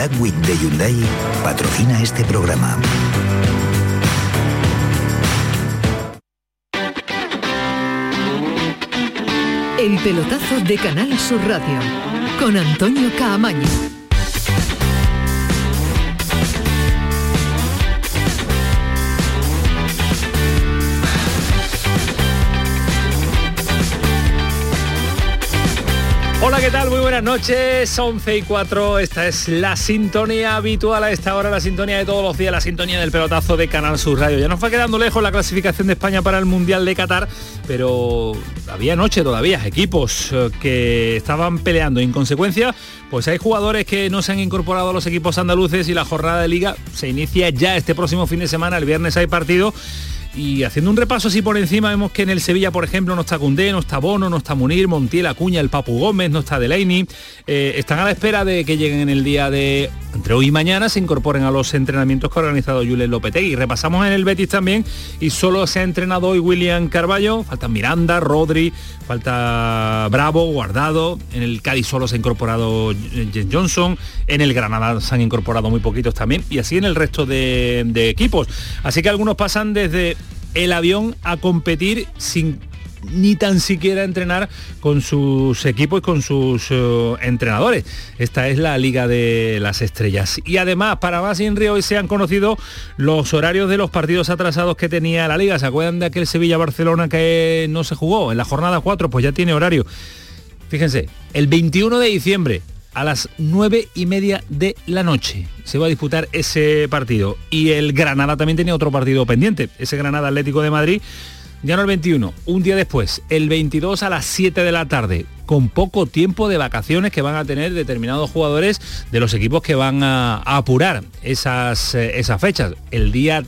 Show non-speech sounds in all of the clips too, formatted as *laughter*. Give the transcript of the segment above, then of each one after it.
Black de Hyundai patrocina este programa. El pelotazo de Canal Sur Radio con Antonio Caamaño. Hola, ¿qué tal? Muy buenas noches. 11 y 4. Esta es la sintonía habitual a esta hora, la sintonía de todos los días, la sintonía del pelotazo de Canal Sur Radio. Ya nos va quedando lejos la clasificación de España para el Mundial de Qatar, pero había noche todavía equipos eh, que estaban peleando. En consecuencia, pues hay jugadores que no se han incorporado a los equipos andaluces y la jornada de liga se inicia ya este próximo fin de semana. El viernes hay partido y haciendo un repaso así por encima vemos que en el Sevilla, por ejemplo, no está Cundé, no está Bono, no está Munir, Montiel, Acuña, el Papu Gómez, no está Delaney. Eh, están a la espera de que lleguen en el día de entre hoy y mañana se incorporen a los entrenamientos que ha organizado Julen Lopetegui. Repasamos en el Betis también y solo se ha entrenado hoy William Carballo, faltan Miranda, Rodri, falta Bravo, Guardado, en el Cádiz solo se ha incorporado James Johnson, en el Granada se han incorporado muy poquitos también y así en el resto de equipos. Así que algunos pasan desde el avión a competir sin ni tan siquiera entrenar con sus equipos y con sus eh, entrenadores. Esta es la Liga de las Estrellas. Y además, para más río hoy se han conocido los horarios de los partidos atrasados que tenía la Liga. ¿Se acuerdan de aquel Sevilla-Barcelona que no se jugó? En la jornada 4, pues ya tiene horario. Fíjense, el 21 de diciembre a las 9 y media de la noche se va a disputar ese partido. Y el Granada también tenía otro partido pendiente, ese Granada Atlético de Madrid. Ya no el 21, un día después, el 22 a las 7 de la tarde, con poco tiempo de vacaciones que van a tener determinados jugadores de los equipos que van a, apurar esas, eh, esas fechas. El día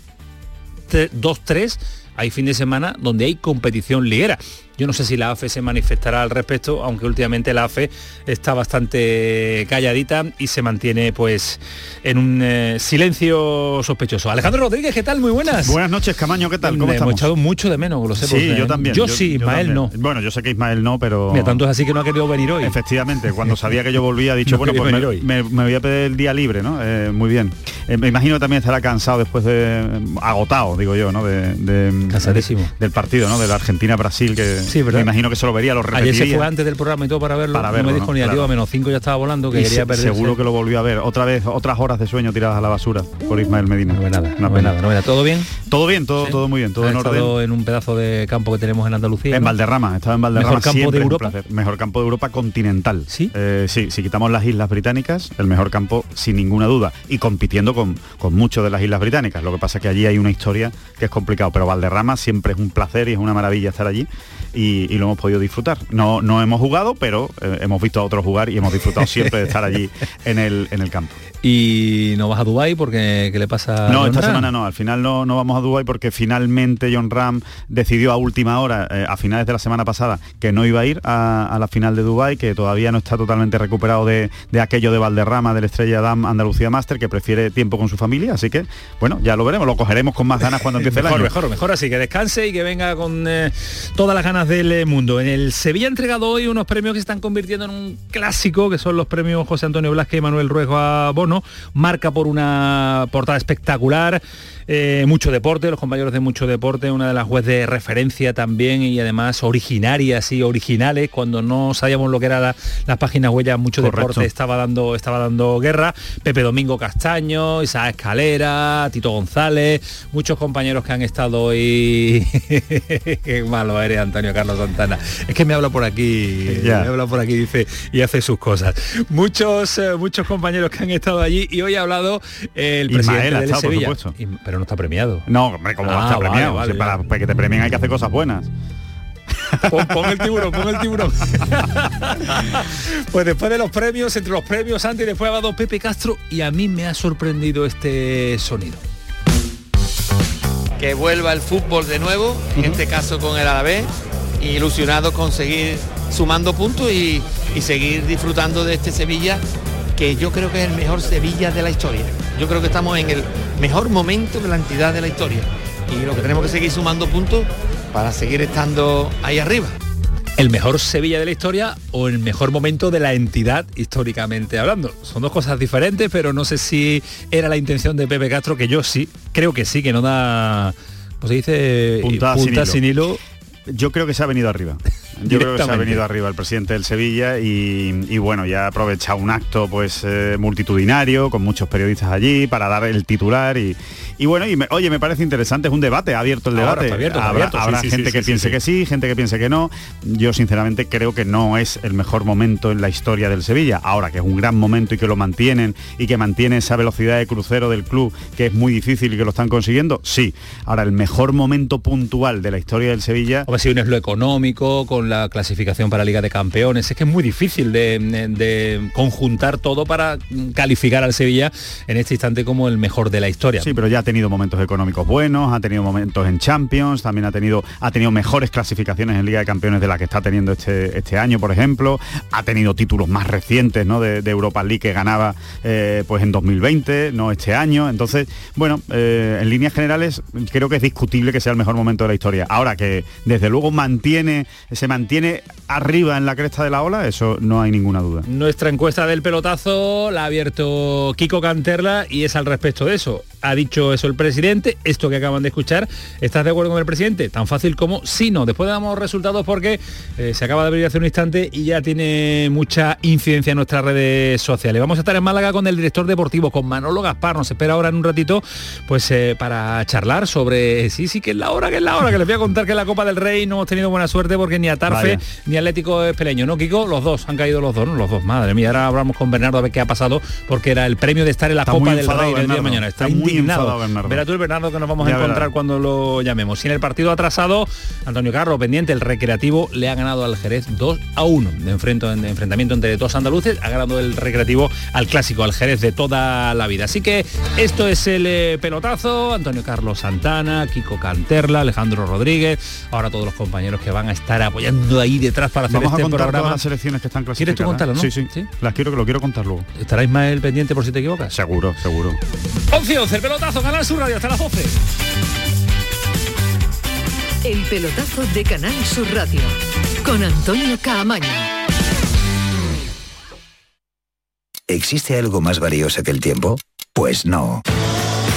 2-3 hay fin de semana donde hay competición liguera. Yo no sé si la AFE se manifestará al respecto, aunque últimamente la AFE está bastante calladita y se mantiene pues en un eh, silencio sospechoso. Alejandro Rodríguez, ¿qué tal? Muy buenas. Buenas noches, Camaño, ¿qué tal? ¿Cómo Me estamos? hemos echado mucho de menos, lo sé. Sí, porque- yo también. Yo, sí, Ismael también. no. Bueno, yo sé que Ismael no, pero... Mira, tanto es así que no ha querido venir hoy. Efectivamente, cuando *laughs* sabía que yo volvía, ha dicho, No bueno, pues me, venir hoy. me- me voy a pedir el día libre, ¿no? Eh, muy bien. Eh, me imagino que también estará cansado después de... agotado, digo yo, ¿no? De, de- Cansadísimo. del partido, ¿no? De la Argentina-Brasil, que Sí, ¿verdad? me imagino que se lo vería, lo Ayer repetiría. se fue antes del programa y todo para verlo. Para no verlo, me dijo ¿no? ni Claro. a menos 5 ya estaba volando, que Y quería seguro que lo volvió a ver. Otra vez, otras horas de sueño tiradas a la basura por Ismael Medina. No ve nada, no ve nada, no nada. ¿Todo bien? Todo bien, todo, Sí. todo muy bien, todo en orden. en un pedazo de campo que tenemos en Andalucía. En. Valderrama, estaba en Valderrama. ¿Mejor campo siempre de Europa? placer. Mejor campo de Europa continental. ¿Sí? Eh, sí, si quitamos las islas británicas, el mejor campo sin ninguna duda. Y compitiendo con, con muchos de las islas británicas. Lo que pasa es que allí hay una historia que es complicado. Pero Valderrama siempre es un placer y es una maravilla estar allí. Y, y lo hemos podido disfrutar. No, no hemos jugado, pero eh, hemos visto a otros jugar y hemos disfrutado siempre de estar allí *laughs* en el, en el campo. Y no vas a Dubái porque ¿qué le pasa? No, esta Ram? semana no. Al final no, no vamos a Dubái porque finalmente John Ram decidió a última hora, eh, a finales de la semana pasada, que no iba a ir a, a la final de Dubái, que todavía no está totalmente recuperado de, de aquello de Valderrama, del Estrella Damm Andalucía Master, que prefiere tiempo con su familia. Así que, bueno, ya lo veremos. Lo cogeremos con más ganas cuando empiece el Mejor, año. mejor, mejor así, que descanse y que venga con eh, todas las ganas del eh, mundo. En el Sevilla ha entregado hoy unos premios que se están convirtiendo en un clásico, que son los premios José Antonio Blasque y Manuel Ruejo a Bono. Marca por una portada espectacular. Eh, mucho deporte, los compañeros de mucho deporte, una de las webs de referencia también y además originarias y originales, cuando no sabíamos lo que era la- las páginas huellas, mucho Correcto. deporte estaba dando, estaba dando guerra. Pepe Domingo Castaño, Isaac Escalera, Tito González, muchos compañeros que han estado hoy. *laughs* Qué malo eres, Antonio Carlos Santana. Es que me habla por aquí, Ya. me habla por aquí dice y hace sus cosas. Muchos, eh, muchos compañeros que han estado allí y hoy ha hablado eh, el Ismael presidente ha del estado, Sevilla. Pero no está premiado. No, hombre, ¿cómo va a Ah, estar vale, premiado? vale, Si para, para que te premien hay que hacer cosas buenas. Pon, pon el tiburón, pon el tiburón. *laughs* pues después de los premios, entre los premios antes y después ha dado Pepe Castro y a mí me ha sorprendido este sonido. que vuelva el fútbol de nuevo, en este caso con el Alavés, y ilusionado con seguir sumando puntos y, y seguir disfrutando de este Sevilla, que yo creo que es el mejor Sevilla de la historia. Yo creo que estamos en el mejor momento de la entidad de la historia. Y lo que tenemos que seguir sumando puntos para seguir estando ahí arriba. ¿El mejor Sevilla de la historia o el mejor momento de la entidad históricamente hablando? Son dos cosas diferentes, pero no sé si era la intención de Pepe Castro, que yo sí, creo que sí, que no da, pues se dice, Puntada punta sin sin hilo. Yo creo que se ha venido arriba. Yo creo que se ha venido arriba el presidente del Sevilla y, y bueno, ya ha aprovechado un acto pues eh, multitudinario con muchos periodistas allí para dar el titular y, y bueno, y me- oye, me parece interesante, es un debate, ha abierto el debate. abierto, habrá abierto, sí, habrá sí, gente sí, que sí, piense que sí, gente que piense que no. Yo sinceramente creo que no es el mejor momento en la historia del Sevilla. Ahora que es un gran momento y que lo mantienen y que mantiene esa velocidad de crucero del club que es muy difícil y que lo están consiguiendo, sí. Ahora el mejor momento puntual de la historia del Sevilla Hombre, si uno es lo económico, con la clasificación para Liga de Campeones, es que es muy difícil de, conjuntar todo para calificar al Sevilla en este instante como el mejor de la historia. Sí, pero ya ha tenido momentos económicos buenos, ha tenido momentos en Champions, también ha tenido, ha tenido mejores clasificaciones en Liga de Campeones de la que está teniendo este, este año, por ejemplo. Ha tenido títulos más recientes ¿no? de, de Europa League que ganaba eh, pues en 2020, no este año. Entonces, bueno, eh, en líneas generales creo que es discutible que sea el mejor momento de la historia. Ahora que desde luego mantiene, se mantiene arriba en la cresta de la ola, eso no hay ninguna duda. Nuestra encuesta del pelotazo la ha abierto Kiko Canterla y es al respecto de eso. Ha dicho eso el presidente, esto que acaban de escuchar. ¿Estás de acuerdo con el presidente? Tan fácil como sí, no. Después damos resultados porque eh, se acaba de abrir hace un instante y ya tiene mucha incidencia en nuestras redes sociales. Vamos a estar en Málaga con el director deportivo, con Manolo Gaspar. Nos espera ahora en un ratito pues eh, para charlar sobre sí, sí, que es la hora, que es la hora, que les voy a contar que en la Copa del Rey no hemos tenido buena suerte porque ni Vaya. ni Atlético Peleño, ¿no, Kiko? Los dos, han caído los dos, ¿no? Los dos, madre mía. Ahora hablamos con Bernardo a ver qué ha pasado, porque era el premio de estar en la Está Copa del Rey el día de Bernardo. mañana. Está, Está indignado. Bernardo. Verá tú el Bernardo que nos vamos Ya a encontrar cuando lo llamemos. Si en el partido atrasado, Antonio Carlos pendiente, el recreativo le ha ganado al Jerez 2 a 1 de, enfrento, de enfrentamiento entre dos andaluces, ha ganado el recreativo al clásico, al Jerez de toda la vida. Así que esto es el eh, pelotazo, Antonio Carlos Santana, Kiko Canterla, Alejandro Rodríguez, ahora todos los compañeros que van a estar apoyando ahí detrás para hacer Vamos a este contar programa. todas las selecciones que están ¿Quieres clasificadas. tú contarlo, no? Sí, sí, ¿Sí? Las quiero que lo quiero contar luego. ¿Estará Ismael pendiente por si te equivocas? Seguro, seguro. 11 11, el pelotazo, Canal Sur Radio hasta las 12. El pelotazo de Canal Sur Radio con Antonio Caamaño. ¿Existe algo más valioso que el tiempo? Pues no.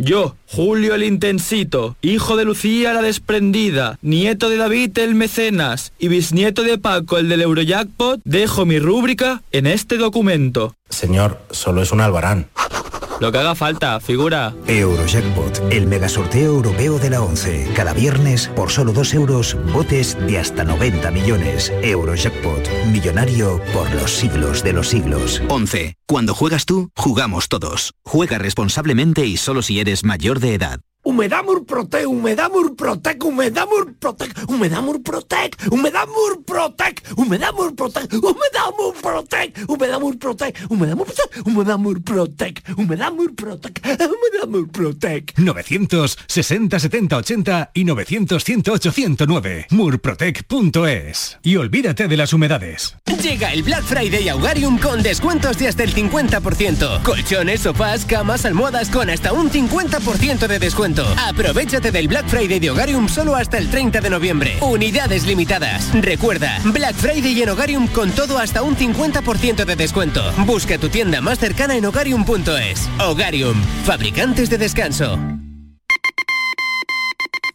Yo, Julio el Intensito, hijo de Lucía la Desprendida, nieto de David el Mecenas y bisnieto de Paco el del Eurojackpot, dejo mi rúbrica en este documento. Señor, solo es un albarán. Lo que haga falta, figura. Eurojackpot, el megasorteo europeo de la 11. Cada viernes, por solo 2 euros, botes de hasta 90 millones. Eurojackpot, millonario por los siglos de los siglos. 11. Cuando juegas tú, jugamos todos. Juega responsablemente y solo si eres mayor de edad. Humedad Murprotec, Humedad Murprotec, Humedad Murprotec, Humedad Murprotec, Humedad Murprotec, Humedad Murprotec, Humedad Murprotec, Humedad Murprotec, Humedad Murprotec, Humedad Murprotec, Humedad Murprotec, Humedad Murprotec. 960 70 80 y 900 108 109. Murprotec.es. Y olvídate de las humedades. Llega el Black Friday a Hogarium con descuentos de hasta el 50%. Colchones, sofás, camas, almohadas con hasta un 50% de descuento. Aprovechate del Black Friday de Hogarium solo hasta el 30 de noviembre. Unidades limitadas. Recuerda, Black Friday en Hogarium con todo hasta un 50% de descuento. Busca tu tienda más cercana en hogarium.es. Hogarium, fabricantes de descanso.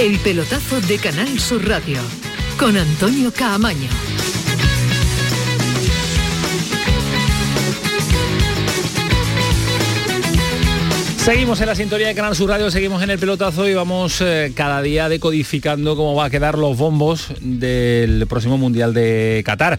El pelotazo de Canal Sur Radio con Antonio Caamaño. Seguimos en la sintonía de Canal Sur Radio, seguimos en el pelotazo y vamos eh, cada día decodificando cómo va a quedar los bombos del próximo Mundial de Qatar.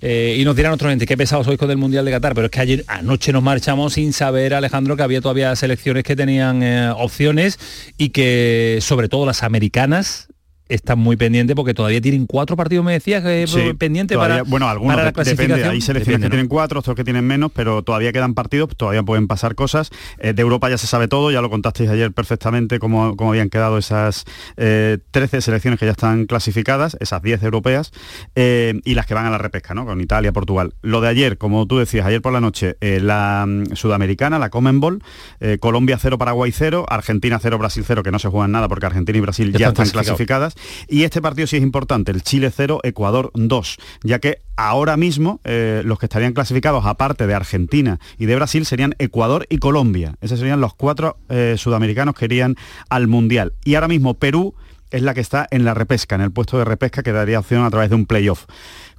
Eh, y nos dirán otro gente, qué pesados sois con el Mundial de Qatar, pero es que ayer anoche nos marchamos sin saber, Alejandro, que había todavía selecciones que tenían eh, opciones y que sobre todo las americanas están muy pendientes porque todavía tienen cuatro partidos, me decías, que Sí, pendientes para, bueno algunos para la de- depende clasificación. hay selecciones Depende, que ¿no? tienen cuatro otros que tienen menos pero todavía quedan partidos todavía pueden pasar cosas Eh, de Europa ya se sabe todo ya lo contasteis ayer perfectamente cómo, cómo habían quedado esas eh, 13 selecciones que ya están clasificadas esas 10 europeas eh, y las que van a la repesca ¿no? con Italia Portugal lo de ayer como tú decías ayer por la noche eh, la mm, sudamericana la Comenbol eh, Colombia 0 Paraguay 0 Argentina 0 Brasil 0 que no se juegan nada porque Argentina y Brasil Ya ya, están están clasificados. clasificadas y este partido sí es importante, el Chile 0, Ecuador 2, ya que ahora mismo eh, los que estarían clasificados, aparte de Argentina y de Brasil, serían Ecuador y Colombia. Esos serían los cuatro eh, sudamericanos que irían al Mundial. Y ahora mismo Perú es la que está en la repesca, en el puesto de repesca que daría opción a través de un playoff.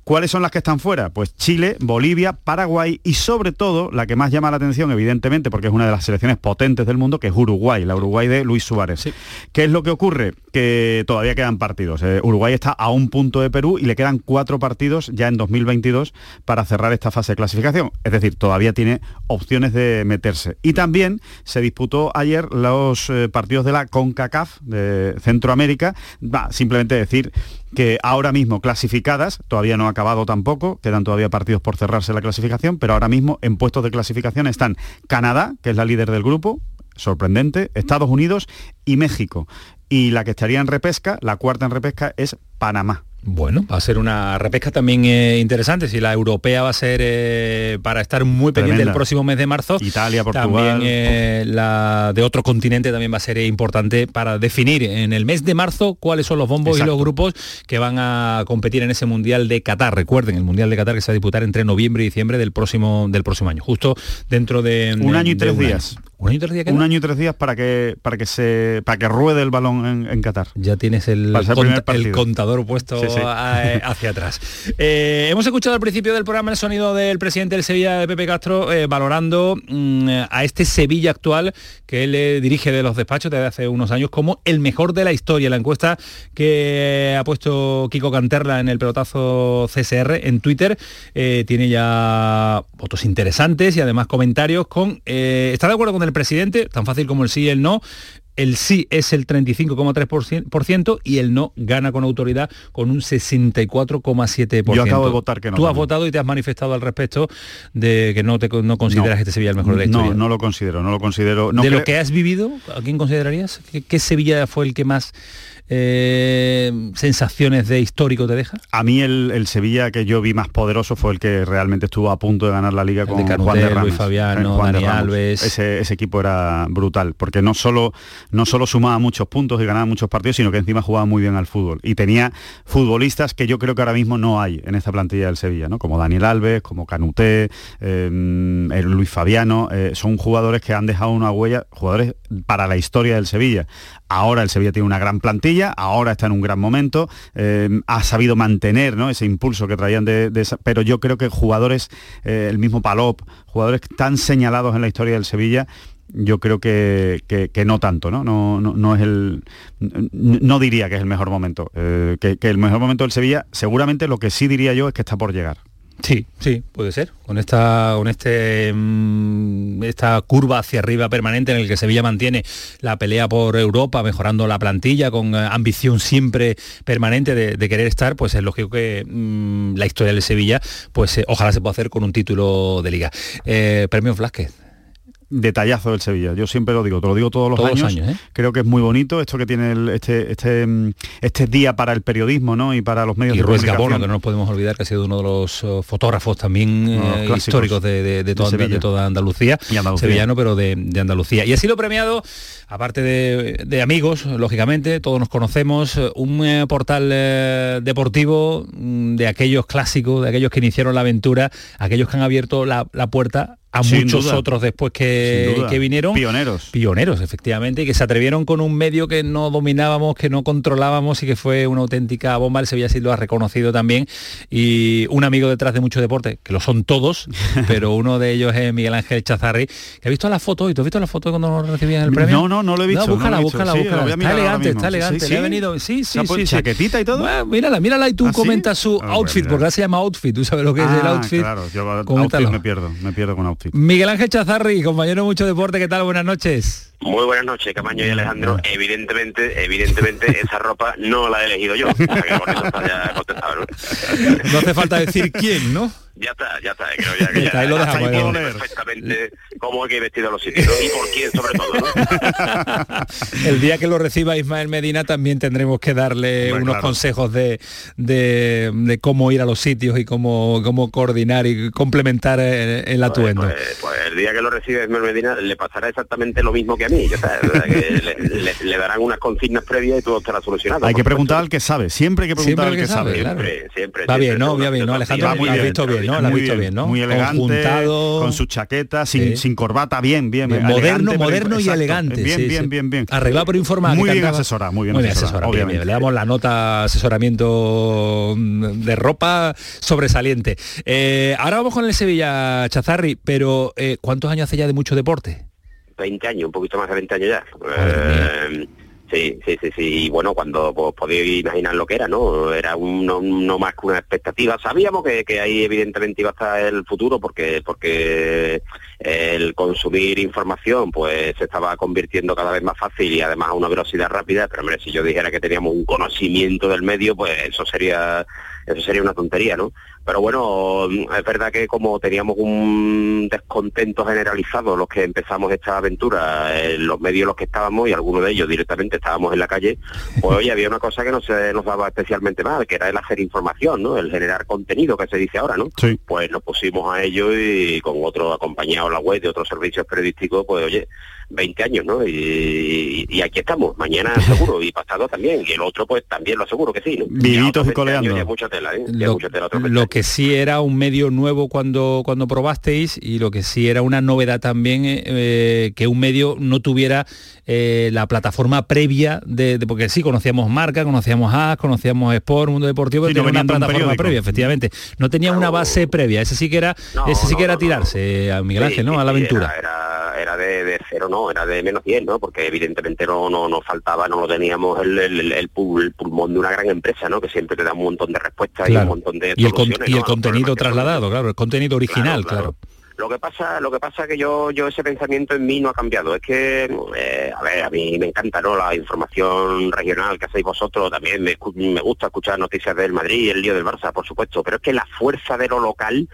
¿Cuáles son las que están fuera? Pues Chile, Bolivia, Paraguay y sobre todo la que más llama la atención, evidentemente, porque es una de las selecciones potentes del mundo, que es Uruguay, la Uruguay de Luis Suárez. ¿Qué es lo que ocurre? Que todavía quedan partidos. Eh, Uruguay está a un punto de Perú y le quedan cuatro partidos ya en 2022 para cerrar esta fase de clasificación. Es decir, todavía tiene opciones de meterse. Y también se disputó ayer los eh, partidos de la CONCACAF de Centroamérica. Va, simplemente decir que ahora mismo clasificadas, todavía no ha acabado tampoco, quedan todavía partidos por cerrarse la clasificación, pero ahora mismo en puestos de clasificación están Canadá, que es la líder del grupo, sorprendente, Estados Unidos y México. Y la que estaría en repesca, la cuarta en repesca, es Panamá. Bueno, va a ser una repesca también eh, interesante. Si la europea va a ser eh, para estar muy pendiente Tremenda. el próximo mes de marzo. Italia, Portugal. También eh, la de otro continente también va a ser importante para definir en el mes de marzo cuáles son los bombos y los grupos que van a competir en ese Mundial de Qatar. Recuerden, el Mundial de Qatar que se va a disputar entre noviembre y diciembre del próximo, del próximo año. Justo dentro de... Un de- año y tres días. año. ¿Un año y tres días queda? Un año y tres días para que para que se para que ruede el balón en, en Qatar. Ya tienes el, cont- contador puesto Sí, sí. a- eh, *laughs* hacia atrás. Eh, hemos escuchado al principio del programa el sonido del presidente del Sevilla, de Pepe Castro, eh, valorando mm, a este Sevilla actual que él eh, dirige de los despachos desde hace unos años como el mejor de la historia. La encuesta que ha puesto Kiko Canterla en el pelotazo CSR en Twitter tiene ya votos interesantes y además comentarios con... ¿Está de acuerdo con el presidente? Tan fácil como el sí y el no. El sí es el 35,3% y el no gana con autoridad con un 64,7%. Yo acabo de votar que no Tú has votado y te has manifestado al respecto de que no, te, no consideras No. que este Sevilla el mejor de la historia. No, no lo considero, no lo considero. No de lo que has vivido, ¿a quién considerarías? ¿Qué, qué Sevilla fue el que más eh, sensaciones de histórico te deja? A mí el, el Sevilla que yo vi más poderoso fue el que realmente estuvo a punto de ganar la liga con de Juan de Luis Rames. Fabiano, Eh, Juan Dani Ramos. Alves. Ese, ese equipo era brutal, porque no solo, no solo sumaba muchos puntos y ganaba muchos partidos, sino que encima jugaba muy bien al fútbol. Y tenía futbolistas que yo creo que ahora mismo no hay en esta plantilla del Sevilla, ¿no? Como Daniel Alves, como Canuté, eh, el Luis Fabiano, eh, son jugadores que han dejado una huella, jugadores para la historia del Sevilla. Ahora el Sevilla tiene una gran plantilla, ahora está en un gran momento, eh, ha sabido mantener ese impulso que traían de, esa- pero yo creo que jugadores, eh, el mismo Palop, jugadores tan señalados en la historia del Sevilla, yo creo que, no tanto, ¿no? Es el. No diría que es el mejor momento. eh, que el mejor momento del Sevilla, seguramente lo que sí diría yo es que está por llegar. Sí, sí, puede ser. Con esta, con este, mm, esta curva hacia arriba permanente en el que Sevilla mantiene la pelea por Europa, mejorando la plantilla, con eh, ambición siempre permanente de, querer estar, pues es lógico que mm, la historia del Sevilla, pues eh, ojalá se pueda hacer con un título de liga. Eh, Premio Vázquez. Detallazo del Sevilla. Yo siempre lo digo, te lo digo todos los Todos años. años, ¿eh? Creo que es muy bonito esto que tiene el- este, este, mm, este día para el periodismo ¿no? y para los medios Y de Ruiz comunicación. Gabono, que no nos podemos olvidar que ha sido uno de los eh, fotógrafos también de los eh, históricos de, de- de de toda, Sevilla. de toda Andalucía, Y Andalucía. sevillano, pero de, de Andalucía. Y ha sido premiado, aparte de, de amigos, lógicamente, todos nos conocemos, eh, un eh, portal eh, deportivo mm, de aquellos clásicos, de aquellos que iniciaron la aventura, aquellos que han abierto la, la puerta a Sin muchos duda. otros después que, vinieron. Pioneros. Pioneros, efectivamente, y que se atrevieron con un medio que no dominábamos, que no controlábamos y que fue una auténtica bomba. El Sevilla sí lo ha reconocido también. Y un amigo detrás de mucho deporte, que lo son todos, *laughs* pero uno de ellos es Miguel Ángel Chazarri, que ha visto la foto, ¿y tú has visto la foto cuando recibían el premio? No, no, no lo he visto, no búscala, visto. búscala, Sí, búscala. Está elegante, está elegante. sí, Le ha venido, sí, ¿Se ha sí, chaquetita y todo? Bueno, mírala, mírala y tú ¿Ah, comenta su Ah, outfit, bueno, porque ahora se llama outfit. ¿Tú sabes lo que es el Ah, outfit? Claro, yo outfit me pierdo, me pierdo con outfit. Miguel Ángel Chazarri, compañero de mucho deporte, ¿qué tal? Buenas noches. Muy buenas noches, Camaño y Alejandro. Evidentemente, evidentemente, *laughs* esa ropa no la he elegido yo. O sea, que con eso está ya contestado, ¿no? No hace falta decir quién, ¿no? Ya está, ya está. Creo ya *laughs* que Ya ahí lo ya dejamos, dejamos. perfectamente cómo hay que vestir a los sitios ¿no? y por quién sobre todo, ¿no? *laughs* El día que lo reciba Ismael Medina también tendremos que darle Hombre, unos claro. consejos de, de- de cómo ir a los sitios y cómo, cómo coordinar y complementar el, el atuendo. Pues, pues el día que lo recibe Esmer Medina le pasará exactamente lo mismo que a mí. Ya está, que *laughs* le, le- le darán unas consignas previas y todo estará solucionado. Hay que preguntar al que sabe, siempre hay que preguntar al que, sabe. Siempre, siempre. Va bien, siempre, ¿no? seguro, Va bien, ¿no? Alejandro, lo has visto bien, ¿no? Has muy visto bien, ¿no? Muy elegante, Conjuntado. con su chaqueta, sin, Sí. sin corbata, bien, bien. Bien, elegante, moderno, pero- moderno y exacto, elegante. Bien, sí, bien, sí. bien, bien. Arreglado por informar. Muy bien asesorado, muy bien Muy asesorado, bien, obviamente. bien. Le damos la nota asesoramiento de ropa sobresaliente. Eh, ahora vamos con el Sevilla Chazarri, pero eh, ¿cuántos años hace ya de mucho deporte? 20 años, un poquito más de 20 años ya. Eh, sí, sí, sí, sí. Y bueno, cuando pues, podéis imaginar lo que era, ¿no? Era un- no, más que una expectativa. Sabíamos que, que ahí evidentemente iba a estar el futuro porque porque el consumir información pues se estaba convirtiendo cada vez más fácil y además a una velocidad rápida. Pero hombre, si yo dijera que teníamos un conocimiento del medio, pues eso sería eso sería una tontería, ¿no? Pero bueno, es verdad que como teníamos un descontento generalizado los que empezamos esta aventura, en los medios en los que estábamos y algunos de ellos directamente estábamos en la calle, pues oye, había una cosa que no se nos daba especialmente mal, que era el hacer información, ¿no? El generar contenido que se dice ahora, ¿no? Sí. Pues nos pusimos a ello y con otro acompañado a la web de otros servicios periodísticos, pues oye, 20 años, ¿no? Y, y aquí estamos, mañana *laughs* seguro, y pasado también, y el otro pues también lo aseguro que sí, ¿no? Vivitos y otros 20 coleando. años, ya mucha tela, ¿eh? Ya Lo, mucha tela, otros 20 lo. Que sí era un medio nuevo cuando, cuando probasteis y lo que sí era una novedad también eh, eh, que un medio no tuviera eh, la plataforma previa de, de- porque sí conocíamos marca, conocíamos AS, conocíamos Sport, Mundo Deportivo, Sí, pero no tenía una un plataforma previa, efectivamente. No tenía una base previa, ese sí que era, ese sí que era tirarse a Miguel Sí, Ángel, ¿no? a la aventura. Era, era, era de, de cero, no, era de menos 10, ¿no? Porque evidentemente no, no nos faltaba, no lo teníamos el, el, el pul- el pulmón de una gran empresa, ¿no? Que siempre te da un montón de respuestas y un montón de Y el, contenido trasladado, claro, el contenido original, claro. Lo que pasa, lo que pasa que yo, yo ese pensamiento en mí no ha cambiado. Es que, eh, a ver, a mí me encanta, ¿no? La información regional que hacéis vosotros. También me, me gusta escuchar noticias del Madrid y el lío del Barça, por supuesto. Pero es que la fuerza de lo local,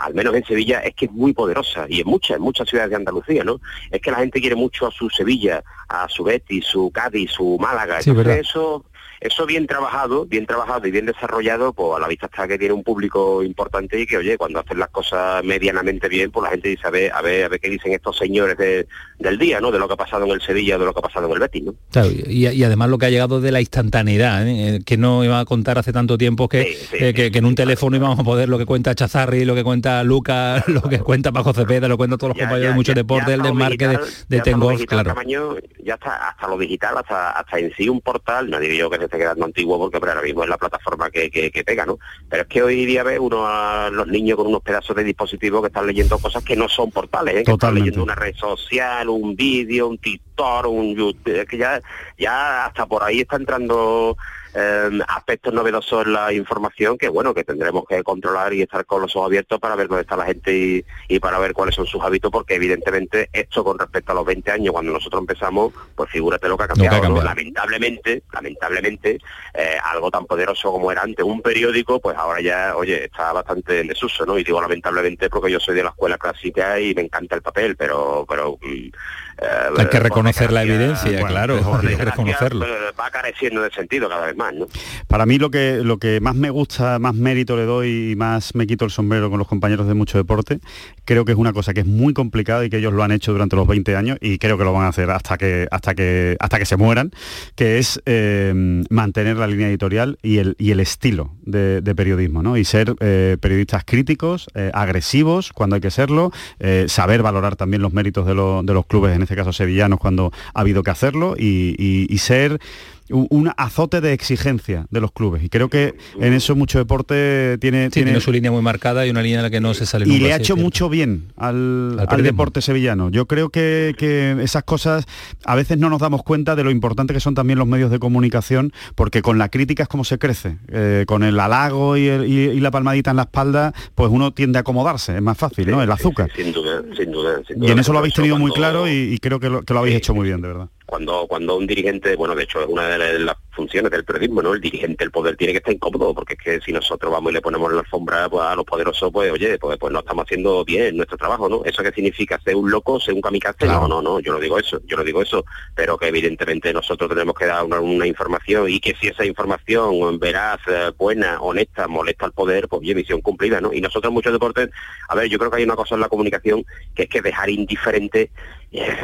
al menos en Sevilla, es que es muy poderosa. Y en muchas, en muchas ciudades de Andalucía, ¿no? Es que la gente quiere mucho a su Sevilla, a su Betis, su Cádiz, su Málaga. Sí, Entonces eso eso bien trabajado, bien trabajado y bien desarrollado, pues a la vista está que tiene un público importante y que, oye, cuando hacen las cosas medianamente bien, pues la gente dice, a ver, a ver, a ver qué dicen estos señores de- del día, ¿no? De lo que ha pasado en el Sevilla, de lo que ha pasado en el Betis, ¿no? Claro, y, y además lo que ha llegado de la instantaneidad, ¿eh? que no iba a contar hace tanto tiempo que, eh, que, que en un teléfono íbamos a poder lo que cuenta Chazarri, lo que cuenta Lucas, *laughs* lo que cuenta Paco Cepeda, lo que cuentan todos los compañeros de mucho deporte, el desmarque de, digital- de ya Tengolf, digital, claro. Ya está, hasta lo digital, hasta, hasta en sí un portal, no yo que se quedando antiguo porque pero ahora mismo es la plataforma que, que, que pega, ¿no? Pero es que hoy día ve uno a los niños con unos pedazos de dispositivos que están leyendo cosas que no son portales, ¿eh? que están leyendo una red social, un vídeo, un TikTok un youtuber, que ya, ya hasta por ahí está entrando eh, aspectos novedosos en la información que bueno que tendremos que controlar y estar con los ojos abiertos para ver dónde está la gente y, y para ver cuáles son sus hábitos porque evidentemente esto con respecto a los 20 años cuando nosotros empezamos pues figúrate lo que ha Lo que ha cambiado, lamentablemente lamentablemente eh, algo tan poderoso como era antes un periódico pues ahora ya oye está bastante en desuso no y digo lamentablemente porque yo soy de la escuela clásica y me encanta el papel pero pero mm, Hay que reconocer la evidencia, claro, *laughs* hay que reconocerlo. eh, va careciendo de sentido cada vez más, ¿no? Para mí lo que, lo que más me gusta, más mérito le doy y más me quito el sombrero con los compañeros de mucho deporte, creo que es una cosa que es muy complicada y que ellos lo han hecho durante los 20 años y creo que lo van a hacer hasta que, hasta que, hasta que se mueran, que es eh, mantener la línea editorial y el, y el estilo de, de periodismo, ¿no? Y ser eh, periodistas críticos, eh, agresivos cuando hay que serlo, eh, saber valorar también los méritos de, lo- de los clubes, en este caso sevillanos, cuando ha habido que hacerlo y ser un un azote de exigencia de los clubes y creo que en eso mucho deporte tiene, Sí, tiene su línea muy marcada y una línea en la que no se sale y nunca, le ha hecho mucho bien al, al deporte sevillano. Yo creo que, que esas cosas a veces no nos damos cuenta de lo importante que son también los medios de comunicación, porque con la crítica es como se crece. Eh, con el halago y, el- y- y la palmadita en la espalda, pues uno tiende a acomodarse, es más fácil, ¿no? El azúcar. Sin duda, sin duda. sin Y duda. en eso lo habéis tenido muy claro y, y creo que lo, que lo habéis hecho muy bien, de verdad. Cuando cuando un dirigente, bueno, de hecho es una de la- de las funciones del periodismo, ¿no? El dirigente, el poder tiene que estar incómodo, porque es que si nosotros vamos y le ponemos la alfombra pues, a los poderosos, pues oye, pues, pues no estamos haciendo bien nuestro trabajo, ¿no? ¿Eso qué significa? ¿Ser un loco, ser un kamikaze? No, no, no, yo no digo eso, yo no digo eso, pero que evidentemente nosotros tenemos que dar una, una información y que si esa información veraz, buena, honesta, molesta al poder, pues oye, misión cumplida, ¿no? Y nosotros en muchos deportes, a ver, yo creo que hay una cosa en la comunicación que es que dejar indiferente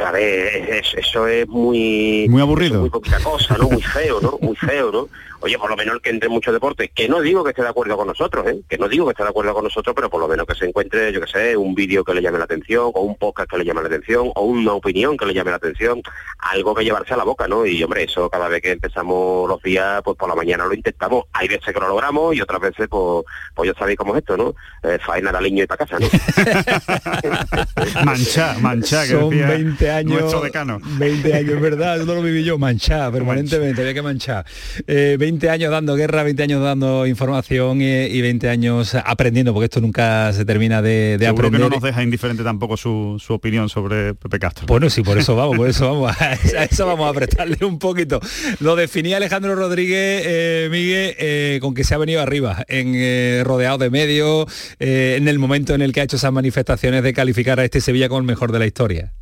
a ver, es- eso es muy... Muy aburrido. muy poquita cosa, ¿no? Muy feo, ¿no? Muy feo, ¿no? Oye, por lo menos el que entre en muchos deportes, que no digo que esté de acuerdo con nosotros, ¿eh? Que no digo que esté de acuerdo con nosotros, pero por lo menos que se encuentre, yo qué sé, un vídeo que le llame la atención, o un podcast que le llame la atención, o una opinión que le llame la atención, algo que llevarse a la boca, ¿no? Y, hombre, eso cada vez que empezamos los días, pues por la mañana lo intentamos. Hay veces que lo logramos y otras veces, pues, pues ya sabéis cómo es esto, ¿no? Eh, faena al niño y para casa, ¿no? *laughs* Mancha, mancha, que Son decía 20 años. nuestro decano. 20 años, es verdad, eso no lo viví yo, manchar permanentemente, había que manchar. Eh, 20 años dando guerra, 20 años dando información y, y 20 años aprendiendo, porque esto nunca se termina de, de Seguro que aprender. no nos deja indiferente tampoco su, su opinión sobre Pepe Castro. Bueno, sí, por eso vamos, por eso vamos, *laughs* a eso vamos a apretarle un poquito. Lo definía Alejandro Rodríguez, eh, Miguel, eh, con que se ha venido arriba, en eh, rodeado de medios, eh, en el momento en el que ha hecho esas manifestaciones de calificar a este Sevilla como el mejor de la historia.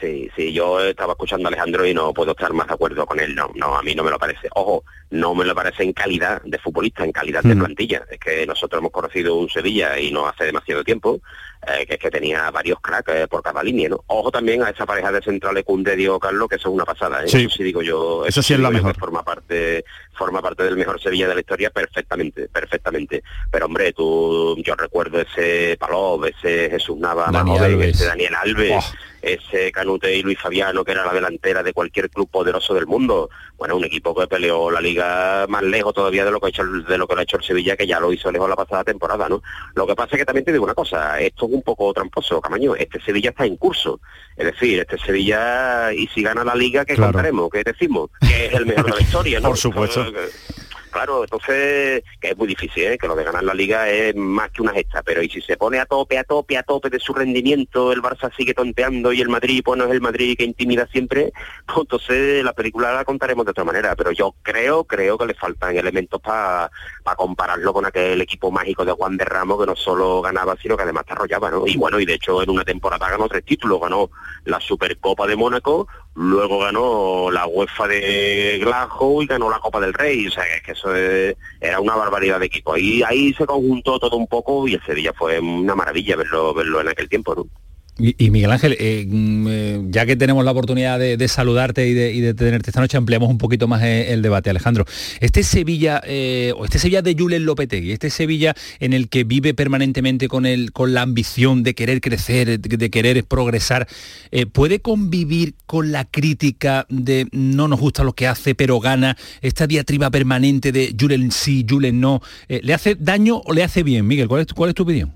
Sí, sí, yo estaba escuchando a Alejandro y no puedo estar más de acuerdo con él. No, no, a mí no me lo parece. Ojo, no me lo parece en calidad de futbolista, en calidad de Mm. plantilla. Es que nosotros hemos conocido un Sevilla y no hace demasiado tiempo, eh, que que tenía varios cracks eh, por cada línea, ¿no? Ojo también a esa pareja de centrales Cunde, Diego Carlos, que eso es una pasada, ¿eh? Sí. Eso sí digo yo. Eso sí es la mejor. Forma parte, forma parte del mejor Sevilla de la historia perfectamente, perfectamente. Pero hombre, tú, yo recuerdo ese Palov, ese Jesús Nava, Alves. ese Daniel Alves, Oh. ese Canute y Luis Fabiano, que era la delantera de cualquier club poderoso del mundo. Bueno, un equipo que peleó la liga más lejos todavía de lo que ha hecho el- de lo que lo ha hecho el Sevilla, que ya lo hizo lejos la pasada temporada, ¿no? Lo que pasa es que también te digo una cosa, esto un poco tramposo, Camaño, este Sevilla está en curso. Es decir, este Sevilla, y si gana la liga, ¿qué Claro. contaremos? ¿Qué decimos? Que es el mejor de la *laughs* historia, ¿no? Por supuesto. Claro, entonces, que es muy difícil, ¿eh? que lo de ganar la liga es más que una gesta, pero y si se pone a tope, a tope, a tope de su rendimiento, el Barça sigue tonteando y el Madrid, pues no es el Madrid que intimida siempre, *laughs* pues entonces la película la contaremos de otra manera, pero yo creo, creo que le faltan elementos para compararlo con aquel equipo mágico de Juan de Ramos que no solo ganaba, sino que además te arrollaba, ¿no? Y bueno, y de hecho en una temporada ganó tres títulos, ganó la Supercopa de Mónaco, luego ganó la UEFA de Glasgow y ganó la Copa del Rey, eso es- era una barbaridad de equipo. Ahí, ahí se conjuntó todo un poco y el Sevilla fue una maravilla verlo, verlo en aquel tiempo. Y, Miguel Ángel, eh, mm, eh, ya que tenemos la oportunidad de, saludarte y de, y de tenerte esta noche, ampliamos un poquito más eh, el debate, Alejandro. Este Sevilla, o este Sevilla de Julen Lopetegui, este Sevilla en el que vive permanentemente con, el, con la ambición de querer crecer, de, querer progresar, ¿puede convivir con la crítica de no nos gusta lo que hace, pero gana, esta diatriba permanente de Julen sí, Julen no? ¿Le hace daño o le hace bien, Miguel? ¿Cuál es, tu- cuál es tu opinión?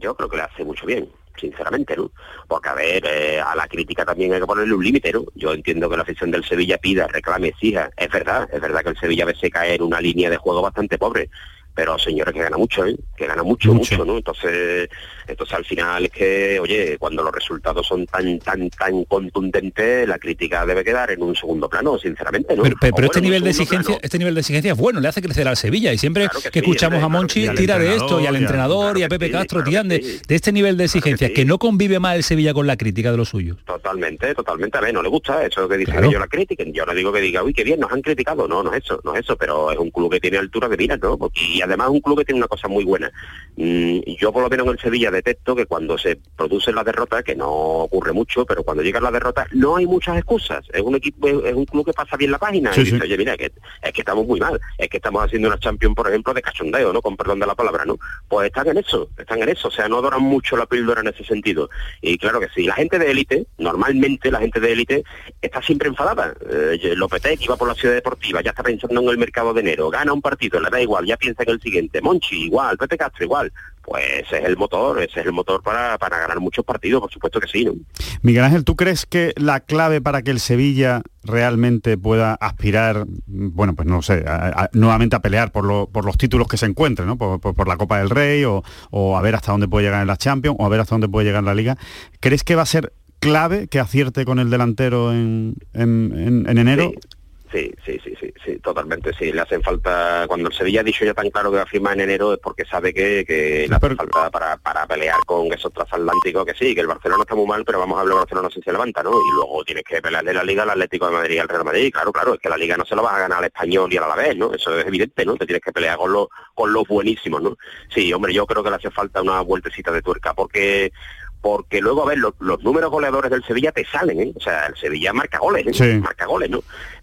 Yo creo que le hace mucho bien. Sinceramente, ¿no? Porque, a ver, eh, a la crítica también hay que ponerle un límite, ¿no? Yo entiendo que la afición del Sevilla pida, reclame, exija. Es verdad, es verdad que el Sevilla a veces cae en una línea de juego bastante pobre, pero señores que gana mucho, ¿eh? que gana mucho, mucho, ¿no? Entonces, entonces al final es que, oye, cuando los resultados son tan, tan, tan contundentes, la crítica debe quedar en un segundo plano, sinceramente, ¿no? Pero, pero- O pero bueno, este nivel de exigencia, plano. este nivel de exigencia es bueno, le hace crecer al Sevilla y siempre Claro que que, sí, escuchamos a claro Monchi al tira de esto y al entrenador, y a claro Pepe sí, Castro claro tiran de, sí. de este nivel de exigencia, que, no convive más el Sevilla con la crítica de los suyos. Totalmente, totalmente. A ver, no le gusta eso que dicen Claro. ellos la critiquen. Yo no digo que diga, uy, qué bien, nos han criticado. No, no es eso, no es eso, pero es un club que tiene altura de miras, ¿no? Porque- y además un club que tiene una cosa muy buena. Mm, yo por lo menos en el Sevilla detecto que cuando se produce la derrota, que no ocurre mucho, pero cuando llega la derrota no hay muchas excusas. Es un equipo, es un club que pasa bien la página. Sí, y dice, sí. oye, mira, que, es que estamos muy mal. Es que estamos haciendo una Champions, por ejemplo, de cachondeo, ¿no? Con perdón de la palabra, ¿no? Pues están en eso, están en eso. O sea, no doran mucho la píldora en ese sentido. Y claro que sí, la gente de élite, normalmente la gente de élite está siempre enfadada. Eh, Lopetegui iba por la ciudad deportiva, ya está pensando en el mercado de enero, gana un partido, le da igual, ya piensa en el siguiente. Monchi, igual, Pepe Castro, igual. Pues ese es el motor, ese es el motor para, para ganar muchos partidos, por supuesto que sí, ¿no? Miguel Ángel, ¿tú crees que la clave para que el Sevilla realmente pueda aspirar, bueno, pues no sé, a- a- nuevamente a pelear por, lo- por los títulos que se encuentren, ¿no? Por, por- por la Copa del Rey o, o a ver hasta dónde puede llegar en la Champions o a ver hasta dónde puede llegar en la Liga? ¿Crees que va a ser clave que acierte con el delantero en, en- en- en enero? Sí, sí, sí, sí, sí, totalmente, sí. Le hacen falta, cuando el Sevilla ha dicho ya tan claro que va a firmar en enero es porque sabe que, que le hace falta para, para pelear con esos transatlánticos, que sí, que el Barcelona está muy mal, pero vamos a hablar, el Barcelona si se levanta, ¿no? Y luego tienes que pelear de la Liga al Atlético de Madrid y al Real Madrid, claro, claro, es que la Liga no se la vas a ganar al Español y al Alavés, ¿no? Eso es evidente, ¿no? Te tienes que pelear con los, con los buenísimos, ¿no? Sí, hombre, yo creo que le hace falta una vueltecita de tuerca, porque porque luego, a ver, los, los números goleadores del Sevilla te salen, ¿eh? O sea, el Sevilla marca goles, ¿eh? Sí. marca goles, ¿no?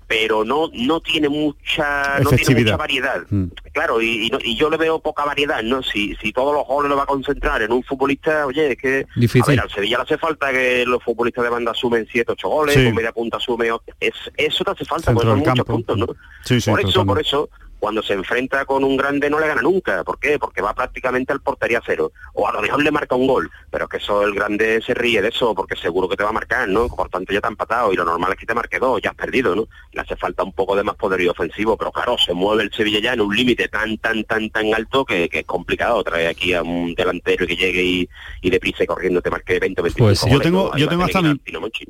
Pero no no tiene mucha no tiene mucha variedad. Mm. Claro, y, y no- y yo le veo poca variedad, ¿no? Si, si todos los goles lo va a concentrar en un futbolista, oye, es que Difícil. a ver, al Sevilla le hace falta que los futbolistas de banda sumen 7, 8 goles, Sí. con media punta sume es, eso te hace falta, porque son muchos puntos, ¿no? Sí, sí, por eso, por eso, cuando se enfrenta con un grande no le gana nunca. ¿Por qué? Porque va prácticamente al portería cero. O a lo mejor le marca un gol. Pero es que eso el grande se ríe de eso porque seguro que te va a marcar, ¿no? Por tanto ya te ha empatado y lo normal es que te marque dos, ya has perdido, ¿no? Le hace falta un poco de más poderío ofensivo, pero claro, se mueve el Sevilla ya en un límite tan, tan, tan, tan alto que, que es complicado traer aquí a un delantero que llegue y, y deprisa y corriendo te marque 20 o 25 Pues yo tengo, yo tengo hasta mi,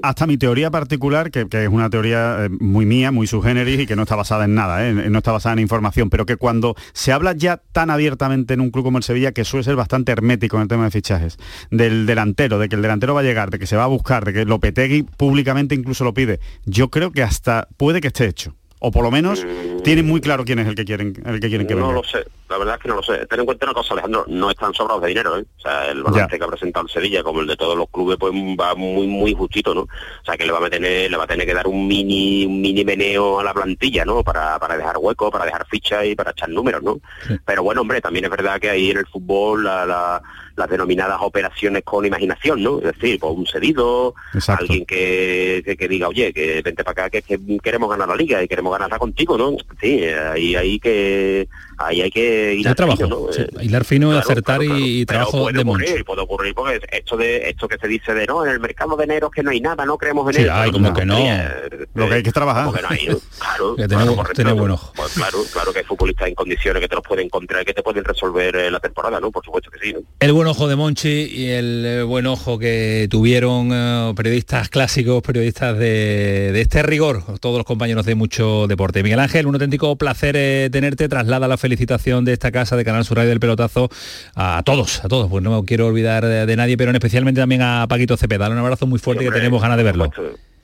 hasta mi teoría particular, que, que es una teoría eh, muy mía, muy subgéneris y que no está basada en nada, ¿eh? no está basada en información, pero que cuando se habla ya tan abiertamente en un club como el Sevilla, que suele ser bastante hermético en el tema de fichajes, del delantero, de que el delantero va a llegar, de que se va a buscar, de que Lopetegui públicamente incluso lo pide, yo creo que hasta puede que esté hecho. O por lo menos tienen muy claro quién es el que quieren, el que quieren que no venga. lo sé, la verdad es que no lo sé. Ten en cuenta una cosa, Alejandro, no están sobrados de dinero, ¿eh? O sea, el balance que ha presentado el Sevilla, como el de todos los clubes, pues va muy, muy justito, ¿no? O sea, que le va a tener, le va a tener que dar un mini, un mini meneo a la plantilla, ¿no? Para, para dejar hueco, para dejar ficha y para echar números, ¿no? Pero bueno, hombre, también es verdad que ahí en el fútbol la- la- las denominadas operaciones con imaginación, ¿no? Es decir, pues un cedido, Exacto. alguien que, que, que diga, oye, que vente para acá, que, que queremos ganar la liga y queremos ganarla contigo, ¿no? Sí, ahí hay que ahí hay que al trabajo, fino, ¿no? sí, Eh, hilar fino, claro, acertar claro, claro. y, Pero trabajo puede de Monchi. ocurrir, puede ocurrir porque esto de esto que se dice de no en el mercado de enero es que no hay nada no creemos en Sí, ay, como que no. eh, Lo que hay que trabajar. como que no hay, ¿no? *laughs* claro, Que correcto, buen ojo. Pues claro claro que hay futbolistas en condiciones que te los pueden encontrar que te pueden resolver eh, la temporada no por supuesto que sí ¿no? El buen ojo de Monchi y el eh, buen ojo que tuvieron eh, periodistas clásicos, periodistas de, de este rigor, todos los compañeros de mucho deporte. Miguel Ángel, un auténtico placer eh, tenerte, traslada la felicitación de esta casa de Canal Sur Radio del Pelotazo a todos, a todos, pues no quiero olvidar de, de nadie, pero en especialmente también a Paquito Cepeda. Un abrazo muy fuerte que tenemos ganas de verlo.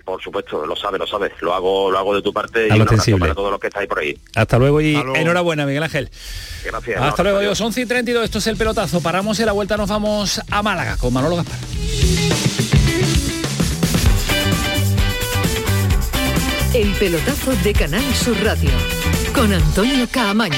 por supuesto lo sabes lo sabes lo hago lo hago de tu parte y A un lo sensible. para todos los que estáis por ahí Hasta luego y Hasta luego. enhorabuena, Miguel Ángel. gracias Hasta no, luego, Dios. 11 y 32, esto es el pelotazo. Paramos y a la vuelta nos vamos a Málaga con Manolo Gaspar. El pelotazo de Canal Sur Radio con Antonio Caamaño.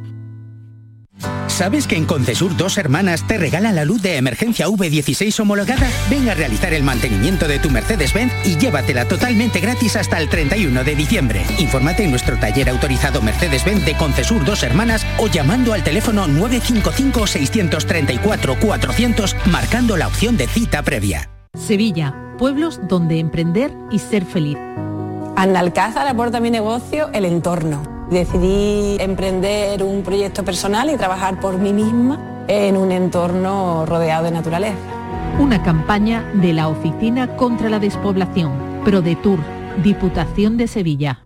¿Sabes que en Concesur Dos Hermanas te regalan la luz de emergencia V16 homologada? Ven a realizar el mantenimiento de tu Mercedes-Benz y llévatela totalmente gratis hasta el 31 de diciembre. Infórmate en nuestro taller autorizado Mercedes-Benz de Concesur Dos Hermanas o llamando al teléfono 955-634-400 marcando la opción de cita previa. Sevilla, pueblos donde emprender y ser feliz. Analcázar aporta a mi negocio el entorno. Decidí emprender un proyecto personal y trabajar por mí misma en un entorno rodeado de naturaleza. Una campaña de la Oficina contra la Despoblación, ProDetour, Diputación de Sevilla.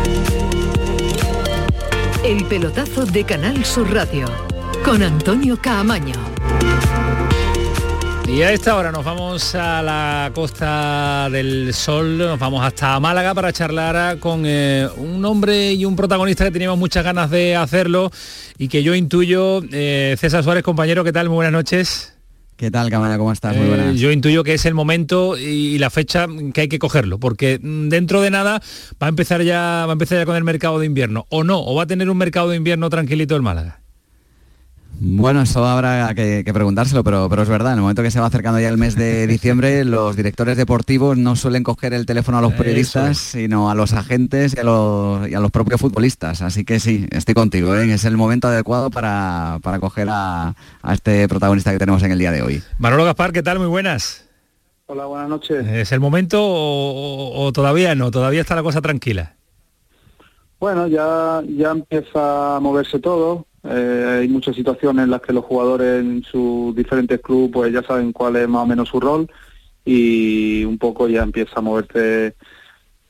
El pelotazo de Canal Sur Radio con Antonio Caamaño. Y a esta hora nos vamos a la Costa del Sol, nos vamos hasta Málaga para charlar con eh, un hombre y un protagonista que teníamos muchas ganas de hacerlo y que yo intuyo, eh, César Suárez, compañero, ¿qué tal? Muy buenas noches. ¿Qué tal, Cámara? ¿Cómo estás? Muy Eh, buenas. yo intuyo que es el momento y la fecha que hay que cogerlo, porque mm, dentro de nada va a empezar ya, va a empezar ya con el mercado de invierno, o no, o va a tener un mercado de invierno tranquilito el Málaga. Bueno, eso habrá que, que preguntárselo, pero, pero es verdad, en el momento que se va acercando ya el mes de *laughs* diciembre, los directores deportivos no suelen coger el teléfono a los periodistas, sino a los agentes y a los, y a los propios futbolistas. Así que sí, estoy contigo, ¿eh? es el momento adecuado para, para coger a, a este protagonista que tenemos en el día de hoy. Manolo Gaspar, ¿qué tal? Muy buenas. Hola, buenas noches. ¿Es el momento o, o- o todavía no? Todavía está la cosa tranquila. Bueno, ya, ya empieza a moverse todo. Eh, hay muchas situaciones en las que los jugadores en sus diferentes clubes pues ya saben cuál es más o menos su rol y un poco ya empieza a moverse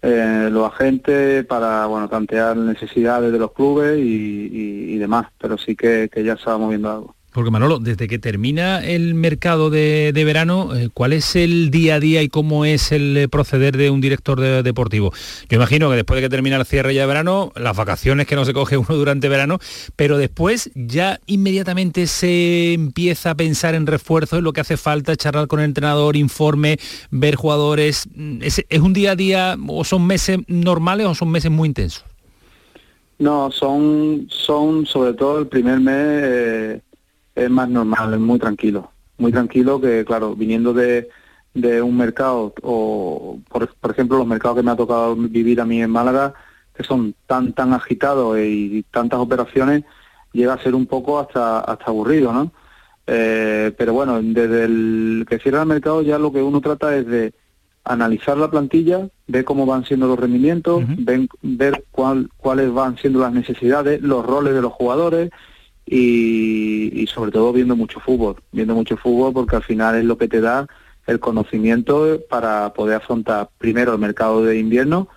eh, los agentes para bueno tantear necesidades de los clubes y, demás, pero sí que, que ya se va moviendo algo. Porque Manolo, desde que termina el mercado de, de verano, eh, ¿cuál es el día a día y cómo es el eh, proceder de un director de- deportivo? Yo imagino que después de que termina el cierre ya de verano, las vacaciones que no se coge *laughs* uno durante verano, pero después ya inmediatamente se empieza a pensar en refuerzos, en lo que hace falta, charlar con el entrenador, informe, ver jugadores. Mm, ¿Es, es un día a día o son meses normales o son meses muy intensos? No, son, son sobre todo el primer mes eh, es más normal, es muy tranquilo, muy tranquilo que claro, viniendo de, de un mercado o por, por ejemplo los mercados que me ha tocado vivir a mí en Málaga, que son tan tan agitados y tantas operaciones, llega a ser un poco hasta hasta aburrido, ¿no? Eh, pero bueno, desde el que cierra el mercado ya lo que uno trata es de analizar la plantilla, ver cómo van siendo los rendimientos, ven- ver cuál, cuáles van siendo las necesidades, los roles de los jugadores y, y sobre todo viendo mucho fútbol, viendo mucho fútbol porque al final es lo que te da el conocimiento para poder afrontar primero el mercado de invierno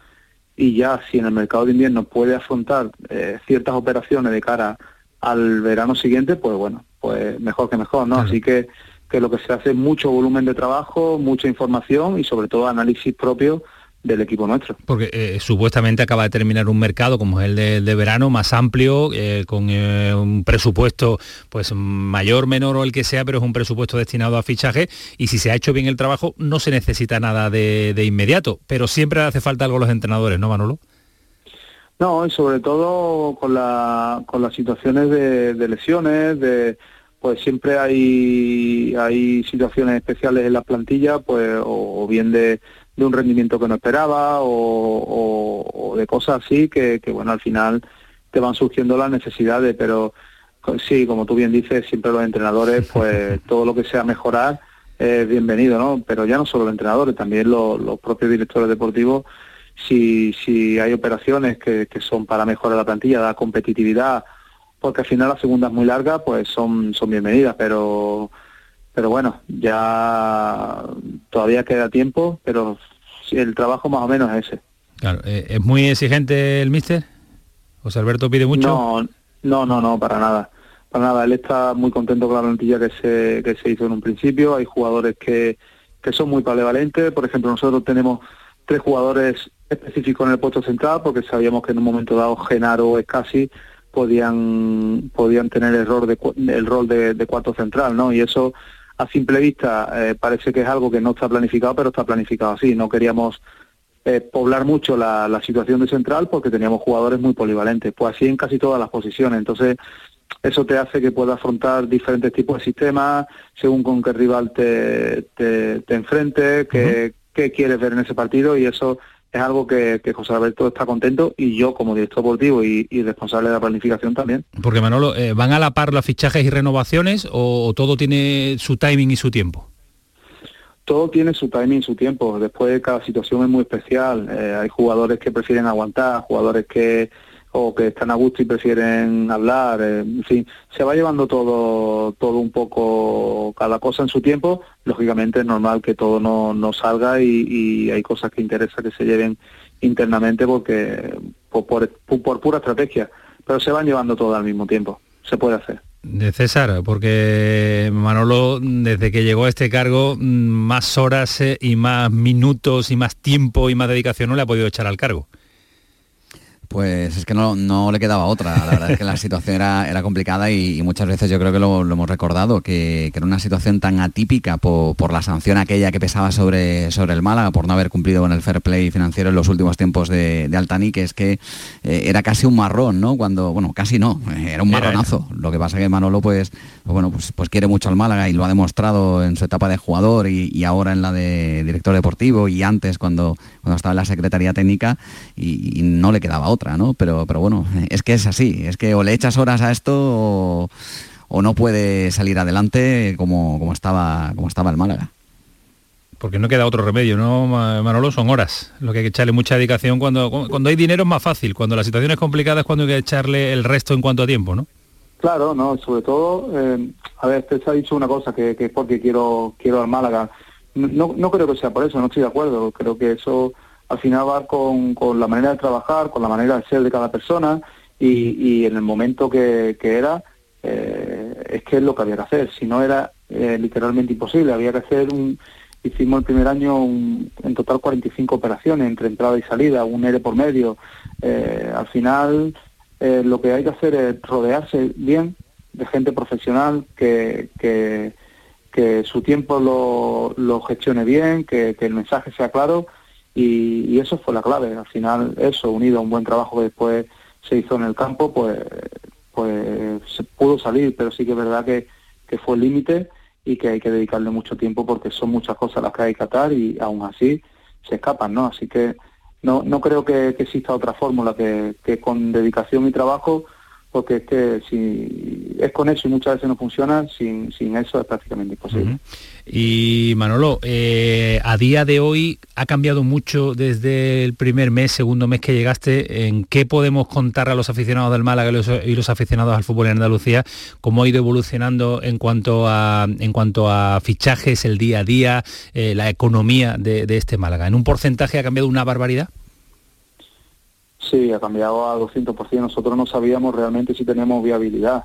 y ya si en el mercado de invierno puede afrontar eh, ciertas operaciones de cara al verano siguiente, pues bueno, pues mejor que mejor, ¿no? Así que, que lo que se hace es mucho volumen de trabajo, mucha información y sobre todo análisis propio del equipo nuestro. Porque eh, supuestamente acaba de terminar un mercado como es el de, de verano, más amplio, eh, con eh, un presupuesto pues mayor, menor o el que sea, pero es un presupuesto destinado a fichaje y si se ha hecho bien el trabajo no se necesita nada de, de inmediato, pero siempre hace falta algo a los entrenadores, ¿no, Manolo? No, y sobre todo con, la, con las situaciones de, de lesiones, de pues siempre hay, hay situaciones especiales en la plantilla, pues o, o bien de, de un rendimiento que no esperaba o, o- o de cosas así que, que, bueno al final te van surgiendo las necesidades, pero sí, como tú bien dices, siempre los entrenadores, *laughs* pues todo lo que sea mejorar es bienvenido, ¿no? Pero ya no solo los entrenadores, también los, los propios directores deportivos, si, si hay operaciones que, que son para mejorar la plantilla, dar competitividad, porque al final la segunda es muy larga, pues son, son bienvenidas, pero pero bueno, ya todavía queda tiempo, pero el trabajo más o menos es ese. Claro, eh, ¿es muy exigente el míster? ¿José Alberto pide mucho? No, no, no, no, para nada. Para nada, él está muy contento con la plantilla que se, que se hizo en un principio. Hay jugadores que, que son muy palevalentes. Por ejemplo, nosotros tenemos tres jugadores específicos en el puesto central porque sabíamos que en un momento dado Genaro o Escasi podían podían tener el rol de, el rol de, de cuarto central, ¿no? Y eso a simple vista eh, parece que es algo que no está planificado, pero está planificado así. No queríamos eh, poblar mucho la, la, situación de central porque teníamos jugadores muy polivalentes, pues así en casi todas las posiciones. Entonces, eso te hace que puedas afrontar diferentes tipos de sistemas, según con qué rival te, te, te enfrentes, qué, qué quieres ver en ese partido y eso es algo que, que, José Alberto está contento y yo como director deportivo y, y responsable de la planificación también. Porque Manolo, eh, ¿van a la par los fichajes y renovaciones o, o, todo tiene su timing y su tiempo? Todo tiene su timing y su tiempo. Después cada situación es muy especial. Eh, hay jugadores que prefieren aguantar, jugadores que o que están a gusto y prefieren hablar, eh, en fin, se va llevando todo, todo un poco, cada cosa en su tiempo, lógicamente es normal que todo no, no salga y, hay cosas que interesa que se lleven internamente porque por, por, pura estrategia, pero se van llevando todo al mismo tiempo, se puede hacer. De César, porque Manolo, desde que llegó a este cargo, más horas eh, y más minutos y más tiempo y más dedicación no le ha podido echar al cargo. Pues es que no, no, le quedaba otra. La verdad es que la situación era, era complicada y, y, muchas veces yo creo que lo, lo hemos recordado, que, que, era una situación tan atípica por, por, la sanción aquella que pesaba sobre, sobre el Málaga, por no haber cumplido con el fair play financiero en los últimos tiempos de, de Altani, que es que eh, era casi un marrón, ¿no? Cuando, bueno, casi no, era un marronazo. Lo que pasa que Manolo, pues, pues bueno, pues, pues, quiere mucho al Málaga y lo ha demostrado en su etapa de jugador y, y ahora en la de director deportivo y antes cuando, cuando estaba en la Secretaría Técnica y, y no le quedaba otra. ¿No? Pero, pero bueno, es que es así, es que o le echas horas a esto o, o no puede salir adelante como, como, estaba, como estaba el Málaga. Porque no queda otro remedio, ¿no, Manolo? Son horas. Lo que hay que echarle mucha dedicación. Cuando, cuando hay dinero es más fácil. Cuando la situación es complicada es cuando hay que echarle el resto en cuanto a tiempo, ¿no? Claro, no, sobre todo, eh, a ver, usted se ha dicho una cosa que, que es porque quiero, quiero al Málaga. No, no creo que sea por eso, no estoy de acuerdo. Creo que eso al final va con, con, la manera de trabajar, con la manera de ser de cada persona y, y en el momento que, que era, eh, es que es lo que había que hacer. Si no era eh, literalmente imposible, había que hacer un... Hicimos el primer año un, en total 45 operaciones entre entrada y salida, un ERE por medio. Eh, al final lo que hay que hacer es rodearse bien de gente profesional que, que, que su tiempo lo, lo gestione bien, que, que el mensaje sea claro y, y, eso fue la clave. Al final, eso, unido a un buen trabajo que después se hizo en el campo, pues, pues se pudo salir, pero sí que es verdad que, que fue el límite y que hay que dedicarle mucho tiempo porque son muchas cosas las que hay que atar y aún así se escapan, ¿no? Así que no, no creo que, exista otra fórmula que con dedicación y trabajo porque es que si es con eso y muchas veces no funciona, sin, sin eso es prácticamente imposible. Y Manolo, eh, a día de hoy ha cambiado mucho desde el primer mes, segundo mes que llegaste. ¿En qué podemos contar a los aficionados del Málaga y los, y los aficionados al fútbol en Andalucía? ¿Cómo ha ido evolucionando en cuanto a, en cuanto a fichajes, el día a día, eh, la economía de, de este Málaga? ¿En un porcentaje ha cambiado una barbaridad? Sí, ha cambiado a 200%. Nosotros no sabíamos realmente si tenemos viabilidad.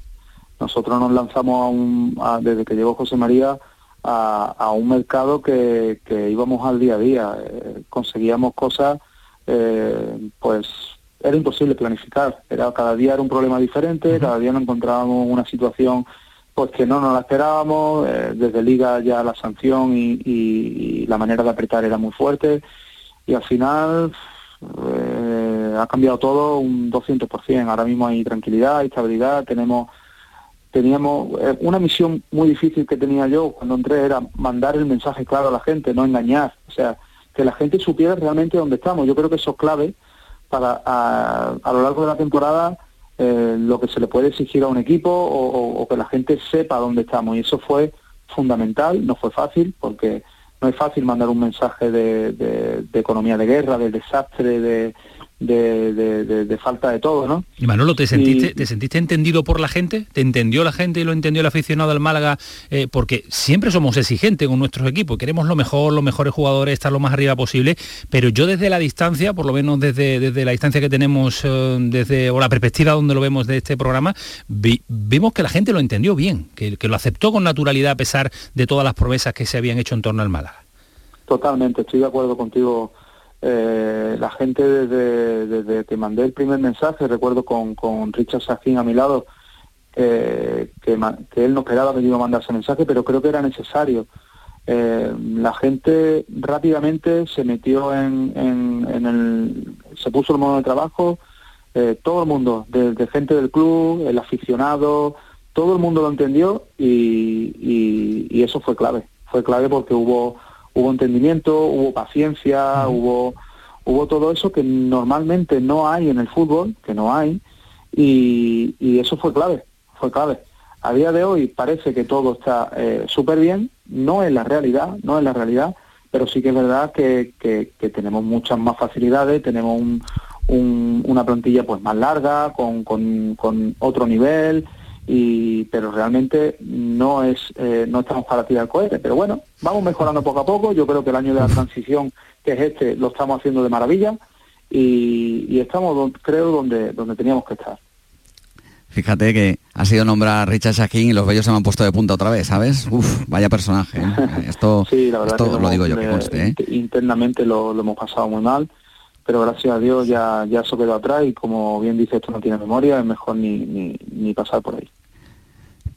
Nosotros nos lanzamos a un, a, desde que llegó José María a, a un mercado que, que, íbamos al día a día. Eh, conseguíamos cosas, eh, pues era imposible planificar. Era cada día era un problema diferente, uh -huh. cada día nos encontrábamos una situación pues que no nos la esperábamos. Eh, desde Liga ya la sanción y, y, y la manera de apretar era muy fuerte y al final ha cambiado todo un 200%. Ahora mismo hay tranquilidad, estabilidad, tenemos teníamos eh, una misión muy difícil que tenía yo cuando entré era mandar el mensaje claro a la gente, no engañar, o sea, que la gente supiera realmente dónde estamos. Yo creo que eso es clave para a, lo largo de la temporada eh, lo que se le puede exigir a un equipo o, que la gente sepa dónde estamos. Y eso fue fundamental, no fue fácil, porque no es fácil mandar un mensaje de economía de guerra, de desastre, de, de- de- de- de falta de todo, ¿no? Y Manolo, ¿te sentiste, Y- ¿te sentiste entendido por la gente? ¿Te entendió la gente y lo entendió el aficionado del Málaga? Eh, porque siempre somos exigentes con nuestros equipos, queremos lo mejor, los mejores jugadores, estar lo más arriba posible, pero yo desde la distancia, por lo menos desde, desde la distancia que tenemos, eh, desde, o la perspectiva donde lo vemos de este programa, vi- vimos que la gente lo entendió bien, que, que lo aceptó con naturalidad a pesar de todas las promesas que se habían hecho en torno al Málaga. Totalmente, estoy de acuerdo contigo. Eh, la gente desde, desde que mandé el primer mensaje, recuerdo con, con Richard Sajín a mi lado, eh, que, él no esperaba que yo a mandar ese mensaje, pero creo que era necesario. Eh, la gente rápidamente se metió en, en- en el... se puso el modo de trabajo, eh, todo el mundo, desde gente del club, el aficionado, todo el mundo lo entendió y eso fue clave. Fue clave porque hubo hubo entendimiento, hubo paciencia, hubo hubo todo eso que normalmente no hay en el fútbol, que no hay, y, y eso fue clave, fue clave. A día de hoy parece que todo está eh, súper bien, no es la realidad, no es la realidad, pero sí que es verdad que, que- que tenemos muchas más facilidades, tenemos un- un- una plantilla pues más larga, con, con- con otro nivel, y pero realmente no es eh, no estamos para tirar cohetes pero bueno vamos mejorando poco a poco yo creo que el año de la transición que es este lo estamos haciendo de maravilla y, y estamos don- creo donde donde teníamos que estar Fíjate que ha sido nombrar a Richard Shaquín y los bellos se me han puesto de punta otra vez, ¿sabes? Uf, vaya personaje. ¿eh? *laughs* Esto, sí la verdad esto que lo digo yo, que eh, conste, ¿eh? internamente lo, lo hemos pasado muy mal pero gracias a Dios ya ya eso quedó atrás y como bien dice esto no tiene memoria es mejor ni, ni, ni pasar por ahí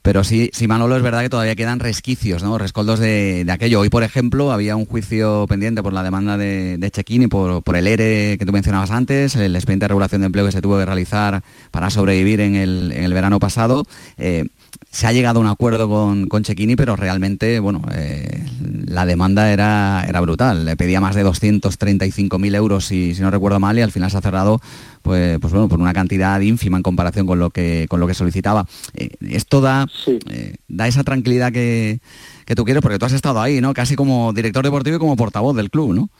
Pero sí, sí, Manolo, es verdad que todavía quedan resquicios, ¿no? Rescoldos de, de aquello. Hoy, por ejemplo, había un juicio pendiente por la demanda de, de Chequín y por, por el ERE que tú mencionabas antes, el expediente de regulación de empleo que se tuvo que realizar para sobrevivir en el, en el verano pasado. Eh, se ha llegado a un acuerdo con, con Chequini, pero realmente, bueno, eh, la demanda era, era brutal. Le pedía más de 235.000 euros, si, si no recuerdo mal, y al final se ha cerrado, pues, pues bueno, por una cantidad ínfima en comparación con lo que, con lo que solicitaba. Eh, esto da, eh, da esa tranquilidad que, que tú quieres, porque tú has estado ahí, ¿no? Casi como director deportivo y como portavoz del club, ¿no?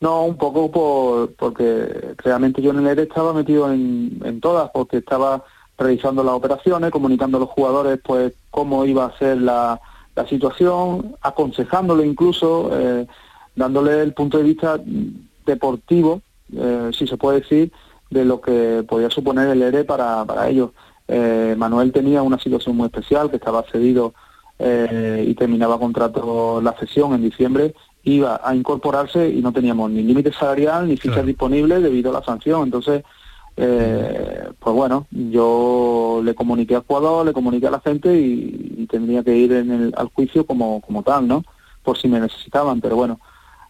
No, un poco por, porque realmente yo en el ERE estaba metido en, en todas, porque estaba realizando las operaciones, comunicando a los jugadores pues cómo iba a ser la, la situación, aconsejándole incluso, eh, dándole el punto de vista deportivo, eh, si se puede decir, de lo que podía suponer el ERE para, para ellos. Eh, Manuel tenía una situación muy especial, que estaba cedido eh, y terminaba contrato la cesión en diciembre, iba a incorporarse y no teníamos ni límite salarial ni fichas disponibles debido a la sanción. Entonces, eh, pues bueno, yo le comuniqué al jugador, le comuniqué a la gente y, tendría que ir en el, al juicio como, como tal, ¿no? Por si me necesitaban, pero bueno,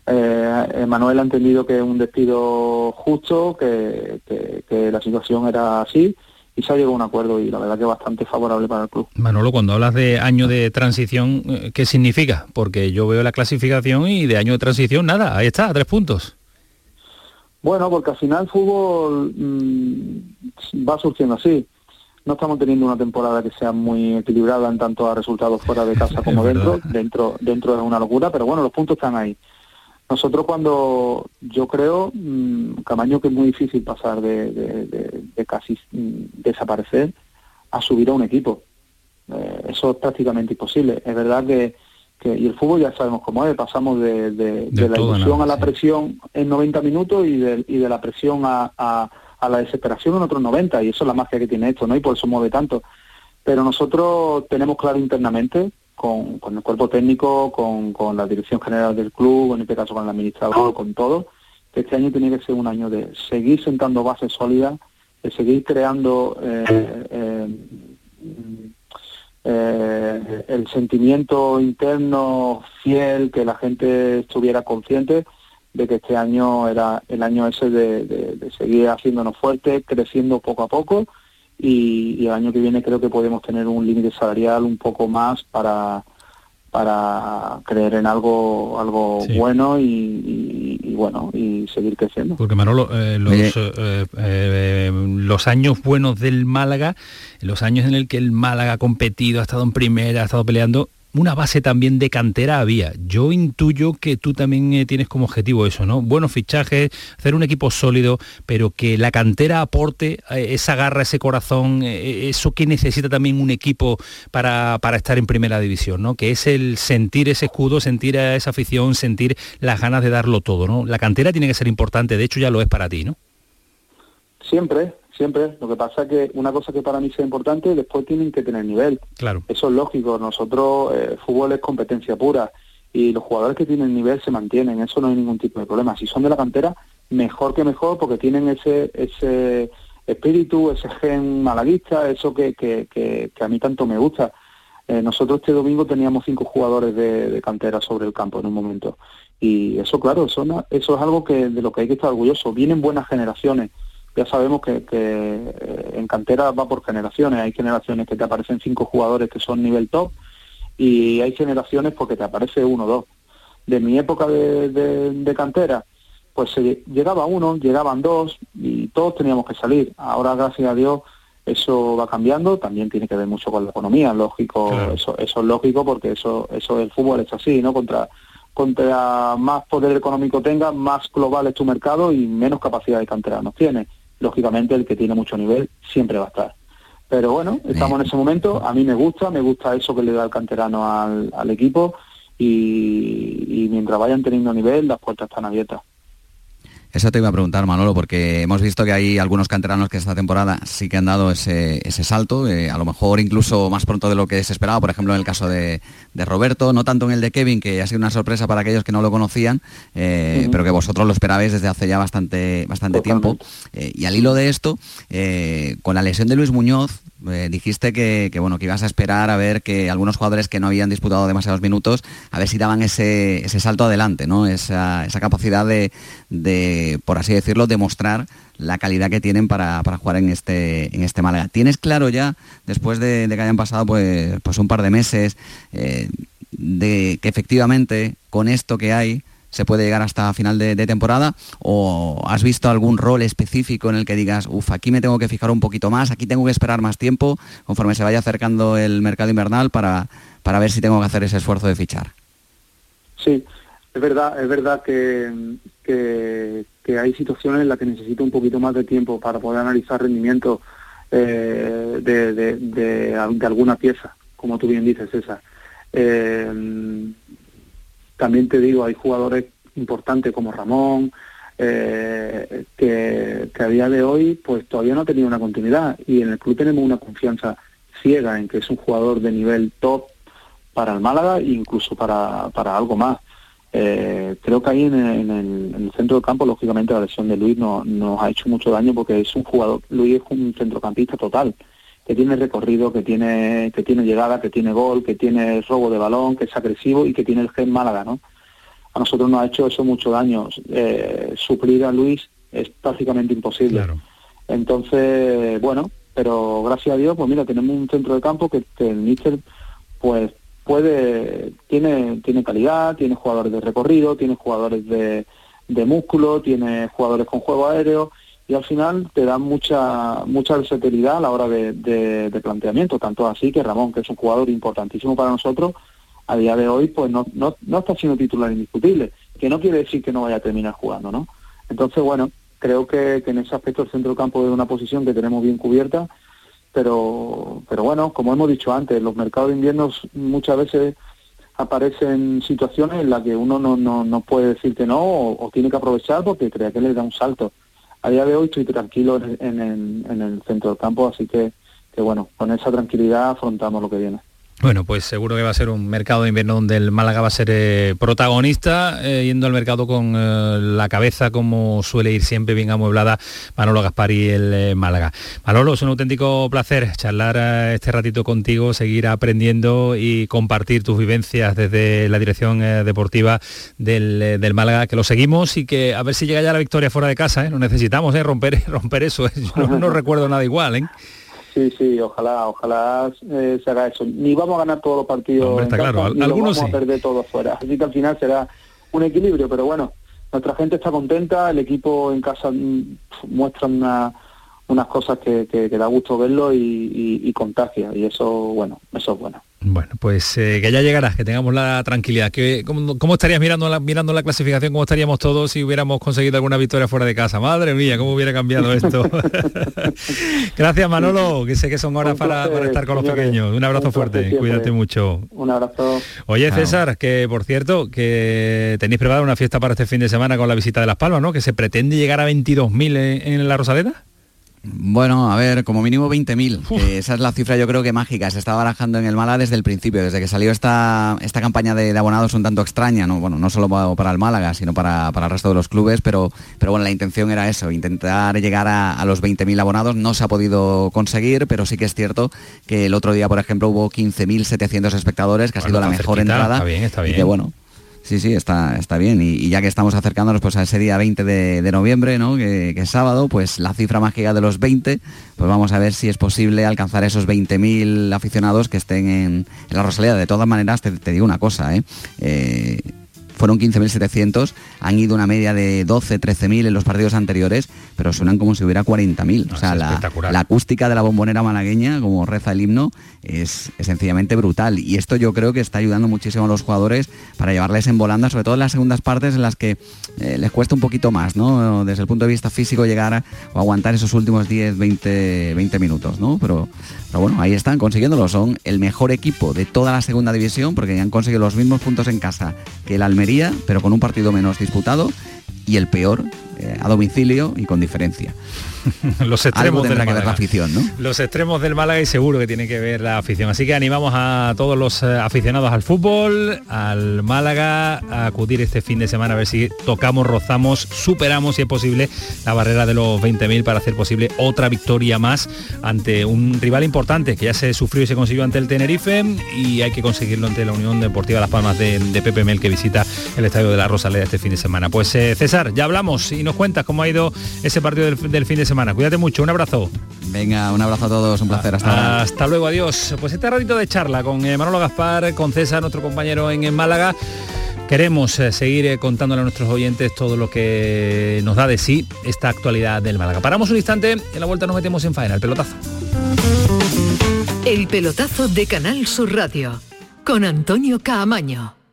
eh, Manuel ha entendido que es un despido justo, que, que- la situación era así y se ha llegado a un acuerdo y la verdad que bastante favorable para el club. Manolo, cuando hablas de año de transición, eh, ¿qué significa? Porque yo veo la clasificación y de año de transición, nada, ahí está, tres puntos. Bueno, porque al final el fútbol mm, va surgiendo así. No estamos teniendo una temporada que sea muy equilibrada en tanto a resultados fuera de casa *laughs* como dentro. Dentro dentro es una locura, pero bueno, los puntos están ahí. Nosotros cuando, yo creo, mm, Camaño, que es muy difícil pasar de, de- de- de casi mm, desaparecer a subir a un equipo. Eh, eso es prácticamente imposible. Es verdad que, que- y el fútbol ya sabemos cómo es, pasamos de, de- de la ilusión nada, a la presión en 90 minutos y de, y de la presión a, a- a la desesperación en otros 90, y eso es la magia que tiene esto, ¿no? Y por eso mueve tanto. Pero nosotros tenemos claro internamente, con, con el cuerpo técnico, con, con la dirección general del club, en este caso con el administrador, con todo, que este año tiene que ser un año de seguir sentando bases sólidas, de seguir creando eh, eh, eh, el sentimiento interno fiel, que la gente estuviera consciente de que este año era el año ese de, seguir haciéndonos fuertes, creciendo poco a poco y el año que viene creo que podemos tener un límite salarial un poco más para para creer en algo algo bueno y, y- y bueno y seguir creciendo. Porque Manolo, eh, los, eh, eh, los años buenos del Málaga, los años en el que el Málaga ha competido, ha estado en primera, ha estado peleando, una base también de cantera había. Yo intuyo que tú también eh, tienes como objetivo eso, ¿no? Buenos fichajes, hacer un equipo sólido, pero que la cantera aporte eh, esa garra, ese corazón, eh, eso que necesita también un equipo para, para estar en primera división, ¿no? Que es el sentir ese escudo, sentir a esa afición, sentir las ganas de darlo todo, ¿no? La cantera tiene que ser importante, de hecho ya lo es para ti, ¿no? Siempre, siempre. Lo que pasa es que una cosa que para mí sea importante, después tienen que tener nivel. Claro. Eso es lógico. Nosotros, eh, fútbol es competencia pura y los jugadores que tienen nivel se mantienen. Eso no hay ningún tipo de problema. Si son de la cantera, mejor que mejor porque tienen ese ese espíritu, ese gen malaguista, eso que, que, que, que a mí tanto me gusta. Eh, nosotros este domingo teníamos cinco jugadores de, de cantera sobre el campo en un momento. Y eso, claro, eso, eso es algo que de lo que hay que estar orgulloso. Vienen buenas generaciones. Ya sabemos que, que, eh, en cantera va por generaciones. Hay generaciones que te aparecen cinco jugadores que son nivel top y hay generaciones porque te aparece uno o dos. De mi época de, de- de cantera, pues se- llegaba uno, llegaban dos y todos teníamos que salir. Ahora, gracias a Dios, eso va cambiando. También tiene que ver mucho con la economía, lógico. Eso, eso es lógico porque eso, eso del fútbol es así, ¿no? Contra contra más poder económico tengas, más global es tu mercado y menos capacidad de canteranos tiene. Lógicamente, el que tiene mucho nivel siempre va a estar. Pero bueno, estamos en ese momento. A mí me gusta, me gusta eso que le da el canterano al, al equipo y, y mientras vayan teniendo nivel, las puertas están abiertas. Eso te iba a preguntar, Manolo, porque hemos visto que hay algunos canteranos que esta temporada sí que han dado ese, ese salto, eh, a lo mejor incluso más pronto de lo que se esperaba, por ejemplo en el caso de, de Roberto, no tanto en el de Kevin, que ha sido una sorpresa para aquellos que no lo conocían, eh, pero que vosotros lo esperabais desde hace ya bastante, bastante tiempo. Eh, y al hilo de esto, con la lesión de Luis Muñoz, eh, dijiste que, que, bueno que ibas a esperar a ver que algunos jugadores que no habían disputado demasiados minutos, a ver si daban ese, ese salto adelante, ¿no? Esa, esa capacidad de, de, por así decirlo, demostrar la calidad que tienen para, para jugar en este, en este Málaga. ¿Tienes claro ya, después de, que hayan pasado pues, pues un par de meses, eh, de que efectivamente con esto que hay se puede llegar hasta final de, temporada o has visto algún rol específico en el que digas, uff, aquí me tengo que fijar un poquito más, aquí tengo que esperar más tiempo conforme se vaya acercando el mercado invernal para, para ver si tengo que hacer ese esfuerzo de fichar? Sí, es verdad, es verdad que, que, hay situaciones en las que necesito un poquito más de tiempo para poder analizar rendimiento eh, de, de alguna pieza, como tú bien dices, César. Eh, también te digo, hay jugadores importantes como Ramón, eh, que, a día de hoy pues todavía no ha tenido una continuidad y en el club tenemos una confianza ciega en que es un jugador de nivel top para el Málaga e incluso para, para algo más. Eh, creo que ahí en el, en, el, en el centro del campo, lógicamente, la lesión de Luis no, nos ha hecho mucho daño porque es un jugador, Luis es un centrocampista total, que tiene recorrido, que tiene, que tiene llegada, que tiene gol, que tiene robo de balón, que es agresivo y que tiene el gen Málaga, ¿no? A nosotros nos ha hecho eso mucho daño. Eh, suplir a Luis es prácticamente imposible. Entonces, bueno, pero gracias a Dios, pues mira, tenemos un centro de campo que, que el míster, pues puede, tiene, tiene calidad, tiene jugadores de recorrido, tiene jugadores de, de músculo, tiene jugadores con juego aéreo y al final te da mucha mucha versatilidad a la hora de, de, planteamiento, tanto así que Ramón, que es un jugador importantísimo para nosotros, a día de hoy pues no, no, no está siendo titular indiscutible, que no quiere decir que no vaya a terminar jugando, ¿no? Entonces, bueno, creo que, que en ese aspecto el centro del campo es una posición que tenemos bien cubierta, pero, pero bueno, como hemos dicho antes, los mercados de invierno muchas veces aparecen situaciones en las que uno no, no, no puede decir que no o, o, tiene que aprovechar porque crea que le da un salto. A día de hoy estoy tranquilo en, el centro del campo, así que bueno, con esa tranquilidad afrontamos lo que viene. Bueno, pues seguro que va a ser un mercado de invierno donde el Málaga va a ser eh, protagonista, eh, yendo al mercado con eh, la cabeza como suele ir siempre bien amueblada Manolo Gaspar y el Málaga. Manolo, es un auténtico placer charlar este ratito contigo, seguir aprendiendo y compartir tus vivencias desde la dirección deportiva del, del, Málaga, que lo seguimos y que a ver si llega ya la victoria fuera de casa, lo necesitamos romper, *laughs* romper eso, yo no, no *laughs* recuerdo nada igual. Sí, sí, ojalá, ojalá eh, se haga eso. Ni vamos a ganar todos los partidos Hombre, está en casa, claro, ni algunos vamos sí. a perder todos fuera. Así que al final será un equilibrio, pero bueno, nuestra gente está contenta, el equipo en casa mm, muestra una- unas cosas que, que- que da gusto verlo y, y- y contagia, y eso, bueno, eso es bueno. Bueno, pues eh, que ya llegarás, que tengamos la tranquilidad. Que, ¿cómo, cómo estarías mirando la, mirando la clasificación? ¿Cómo estaríamos todos si hubiéramos conseguido alguna victoria fuera de casa? Madre mía, ¿cómo hubiera cambiado esto? *laughs* Gracias Manolo, que sé que son horas para, estar con los pequeños. Un abrazo Un fuerte, siempre. cuídate mucho. Un abrazo. Oye. César, que por cierto, que tenéis preparada una fiesta para este fin de semana con la visita de Las Palmas, ¿no? Que se pretende llegar a 22.000 en, en la Rosaleda. Bueno, a ver, como mínimo 20.000. que Esa es la cifra yo creo que mágica. Se estaba barajando en el Málaga desde el principio, desde que salió esta, esta campaña de, de abonados un tanto extraña, ¿no? Bueno, no solo pa- para el Málaga, sino para, para el resto de los clubes, pero, pero bueno, la intención era eso, intentar llegar a, a los 20.000 abonados. No se ha podido conseguir, pero sí que es cierto que el otro día, por ejemplo, hubo 15.700 espectadores, que ha sido la está mejor cerquita, entrada. está bien, está y bien. que, bueno, Sí, sí, está, está bien. Y, y ya que estamos acercándonos pues, a ese día 20 de, de noviembre, ¿no? que, que es sábado, pues la cifra mágica de los 20, pues vamos a ver si es posible alcanzar esos 20.000 aficionados que estén en, en la Rosaleda. De todas maneras, te, te digo una cosa, ¿eh? Eh, fueron 15.700, han ido una media de 12, 13.000 en los partidos anteriores, pero suenan como si hubiera 40.000. o sea, la, la acústica de la bombonera malagueña, como reza el himno, es, sencillamente brutal. Y esto yo creo que está ayudando muchísimo a los jugadores para llevarles en volanda, sobre todo en las segundas partes en las que eh, les cuesta un poquito más, ¿no? Desde el punto de vista físico llegar a, o aguantar esos últimos 10, 20, 20 minutos, ¿no? Pero, pero bueno, ahí están consiguiéndolo. Son el mejor equipo de toda la segunda división porque han conseguido los mismos puntos en casa que el Almería, pero con un partido menos disputado y el peor eh, a domicilio y con diferencia. *laughs* Los Algo extremos del que ver la afición, ¿no? Los extremos del Málaga y seguro que tiene que ver la afición. Así que animamos a todos los eh, aficionados al fútbol, al Málaga, a acudir este fin de semana a ver si tocamos, rozamos, superamos, si es posible, la barrera de los 20.000 para hacer posible otra victoria más ante un rival importante que ya se sufrió y se consiguió ante el Tenerife y hay que conseguirlo ante la Unión Deportiva Las Palmas de, de Pepe Mel que visita el Estadio de la Rosaleda este fin de semana. Pues eh, César, ya hablamos y nos cuentas cómo ha ido ese partido del, del fin de semana. Cuídate mucho, un abrazo. Venga, un abrazo a todos, un placer. Hasta luego, adiós. Pues este ratito de charla con eh, Manolo Gaspar, con César, nuestro compañero en, en Málaga. Queremos eh, seguir eh, contándole a nuestros oyentes todo lo que nos da de sí esta actualidad del Málaga. Paramos un instante, en la vuelta nos metemos en faena, el pelotazo. El pelotazo de Canal Sur Radio con Antonio Caamaño.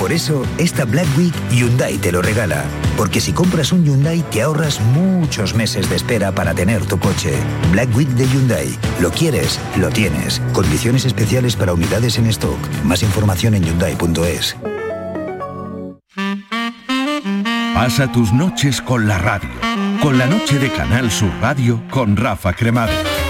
Por eso, esta Black Week Hyundai te lo regala. Porque si compras un Hyundai te ahorras muchos meses de espera para tener tu coche. Black Week de Hyundai. Lo quieres, lo tienes. Condiciones especiales para unidades en stock. Más información en hyundai.es. Pasa tus noches con la radio. Con la noche de Canal Sur Radio con Rafa Cremades.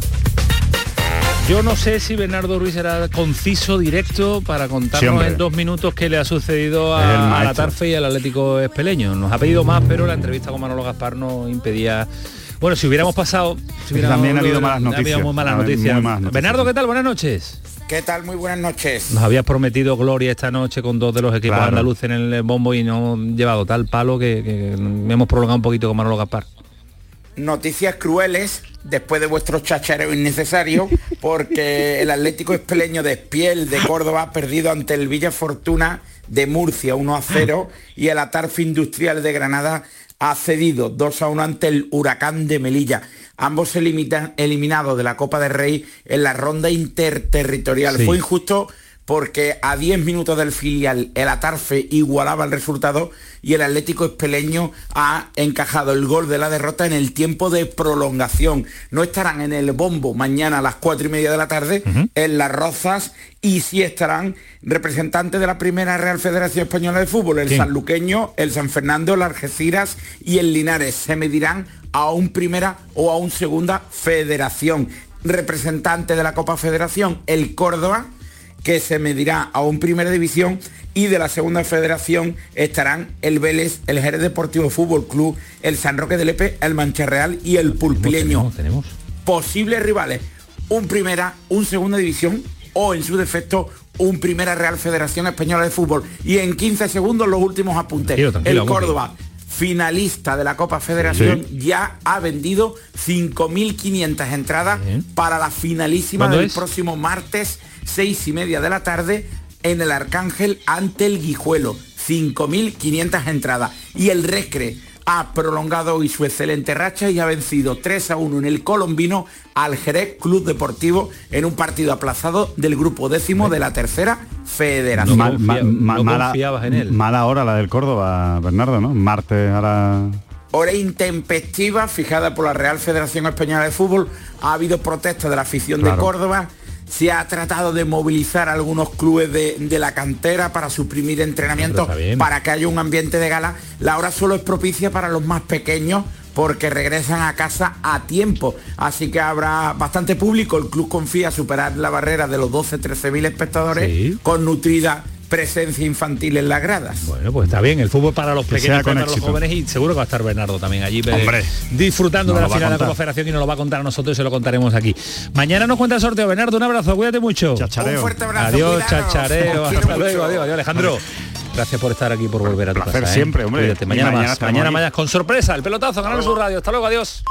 Yo no sé si Bernardo Ruiz era conciso, directo, para contarnos en dos minutos qué le ha sucedido a, a la. Tarfe y al Atlético Espeleño. Nos ha pedido más, pero la entrevista con Manolo Gaspar no impedía... Bueno, si hubiéramos pasado... Si hubiéramos- También ha habido malas noticias. muy malas Ha habido noticias. muy malas noticias. Bernardo, ¿qué tal? Buenas noches. ¿Qué tal? Muy buenas noches. Nos habías prometido gloria esta noche con dos de los equipos Claro. andaluces en el bombo y no han llevado tal palo que, hemos prolongado un poquito con Manolo Gaspar. Noticias crueles después de vuestro chachareo innecesario porque el Atlético Espeleño de Espiel de Córdoba ha perdido ante el Villa Fortuna de Murcia 1 a 0 y el Atarfe Industrial de Granada ha cedido 2 a 1 ante el Huracán de Melilla. Ambos elimita- eliminados de la Copa del Rey en la ronda interterritorial. Sí. Fue injusto porque a 10 minutos del filial el Atarfe igualaba el resultado y el Atlético Espeleño ha encajado el gol de la derrota en el tiempo de prolongación. No estarán en el bombo mañana a las 4 y media de la tarde en Las Rozas y sí estarán representantes de la primera Real Federación Española de Fútbol, el ¿Quién? Sanluqueño, el San Fernando, el Algeciras y el Linares. Se medirán a un primera o a un segunda federación. Representante de la Copa Federación, el Córdoba, que se medirá a un primera división y de la segunda federación estarán el Vélez, el Jerez Deportivo Fútbol Club, el San Roque del Epe, el Mancha Real y el Pulpileño. Posibles rivales, un primera, un segunda división o en su defecto un primera Real Federación Española de Fútbol. Y en 15 segundos los últimos apuntes. Tranquilo, tranquilo, el. Córdoba, finalista de la Copa Federación, ya ha vendido 5.500 entradas para la finalísima ¿Cuándo del es? próximo martes, seis y media de la tarde, en el Arcángel ante el Guijuelo. 5.500 entradas. Y el Recre ha prolongado hoy su excelente racha y ha vencido 3 a 1 en el Colombino al Jerez Club Deportivo en un partido aplazado del grupo décimo de la tercera federación. Mal- ma- ma- mala, mala hora la del Córdoba, Bernardo, ¿no? Martes a la... Hora intempestiva fijada por la Real Federación Española de Fútbol. Ha habido protestas de la afición de. Córdoba. Se ha tratado de movilizar a algunos clubes de, de la cantera para suprimir entrenamientos, para que haya un ambiente de gala. La hora solo es propicia para los más pequeños porque regresan a casa a tiempo. Así que habrá bastante público. El club confía superar la barrera de los 12-13 mil espectadores con nutrida presencia infantil en las gradas. Bueno, pues está bien, el fútbol para los Que pequeños, con para los jóvenes y seguro que va a estar Bernardo también allí Hombre, disfrutando de la final de la. Copa Federación y nos lo va a contar a nosotros y se lo contaremos aquí. Mañana nos cuenta el sorteo. Bernardo, un abrazo, cuídate mucho. Un fuerte abrazo, Adiós, cuidaros. chachareo. Hasta luego, adiós, adiós, Alejandro. Gracias por estar aquí, por volver a tu Placer casa. ¿eh? siempre, hombre. Cuídate. Mañana, mañana más, mañana más con sorpresa, el pelotazo, Canal Sur Radio. Hasta luego, adiós.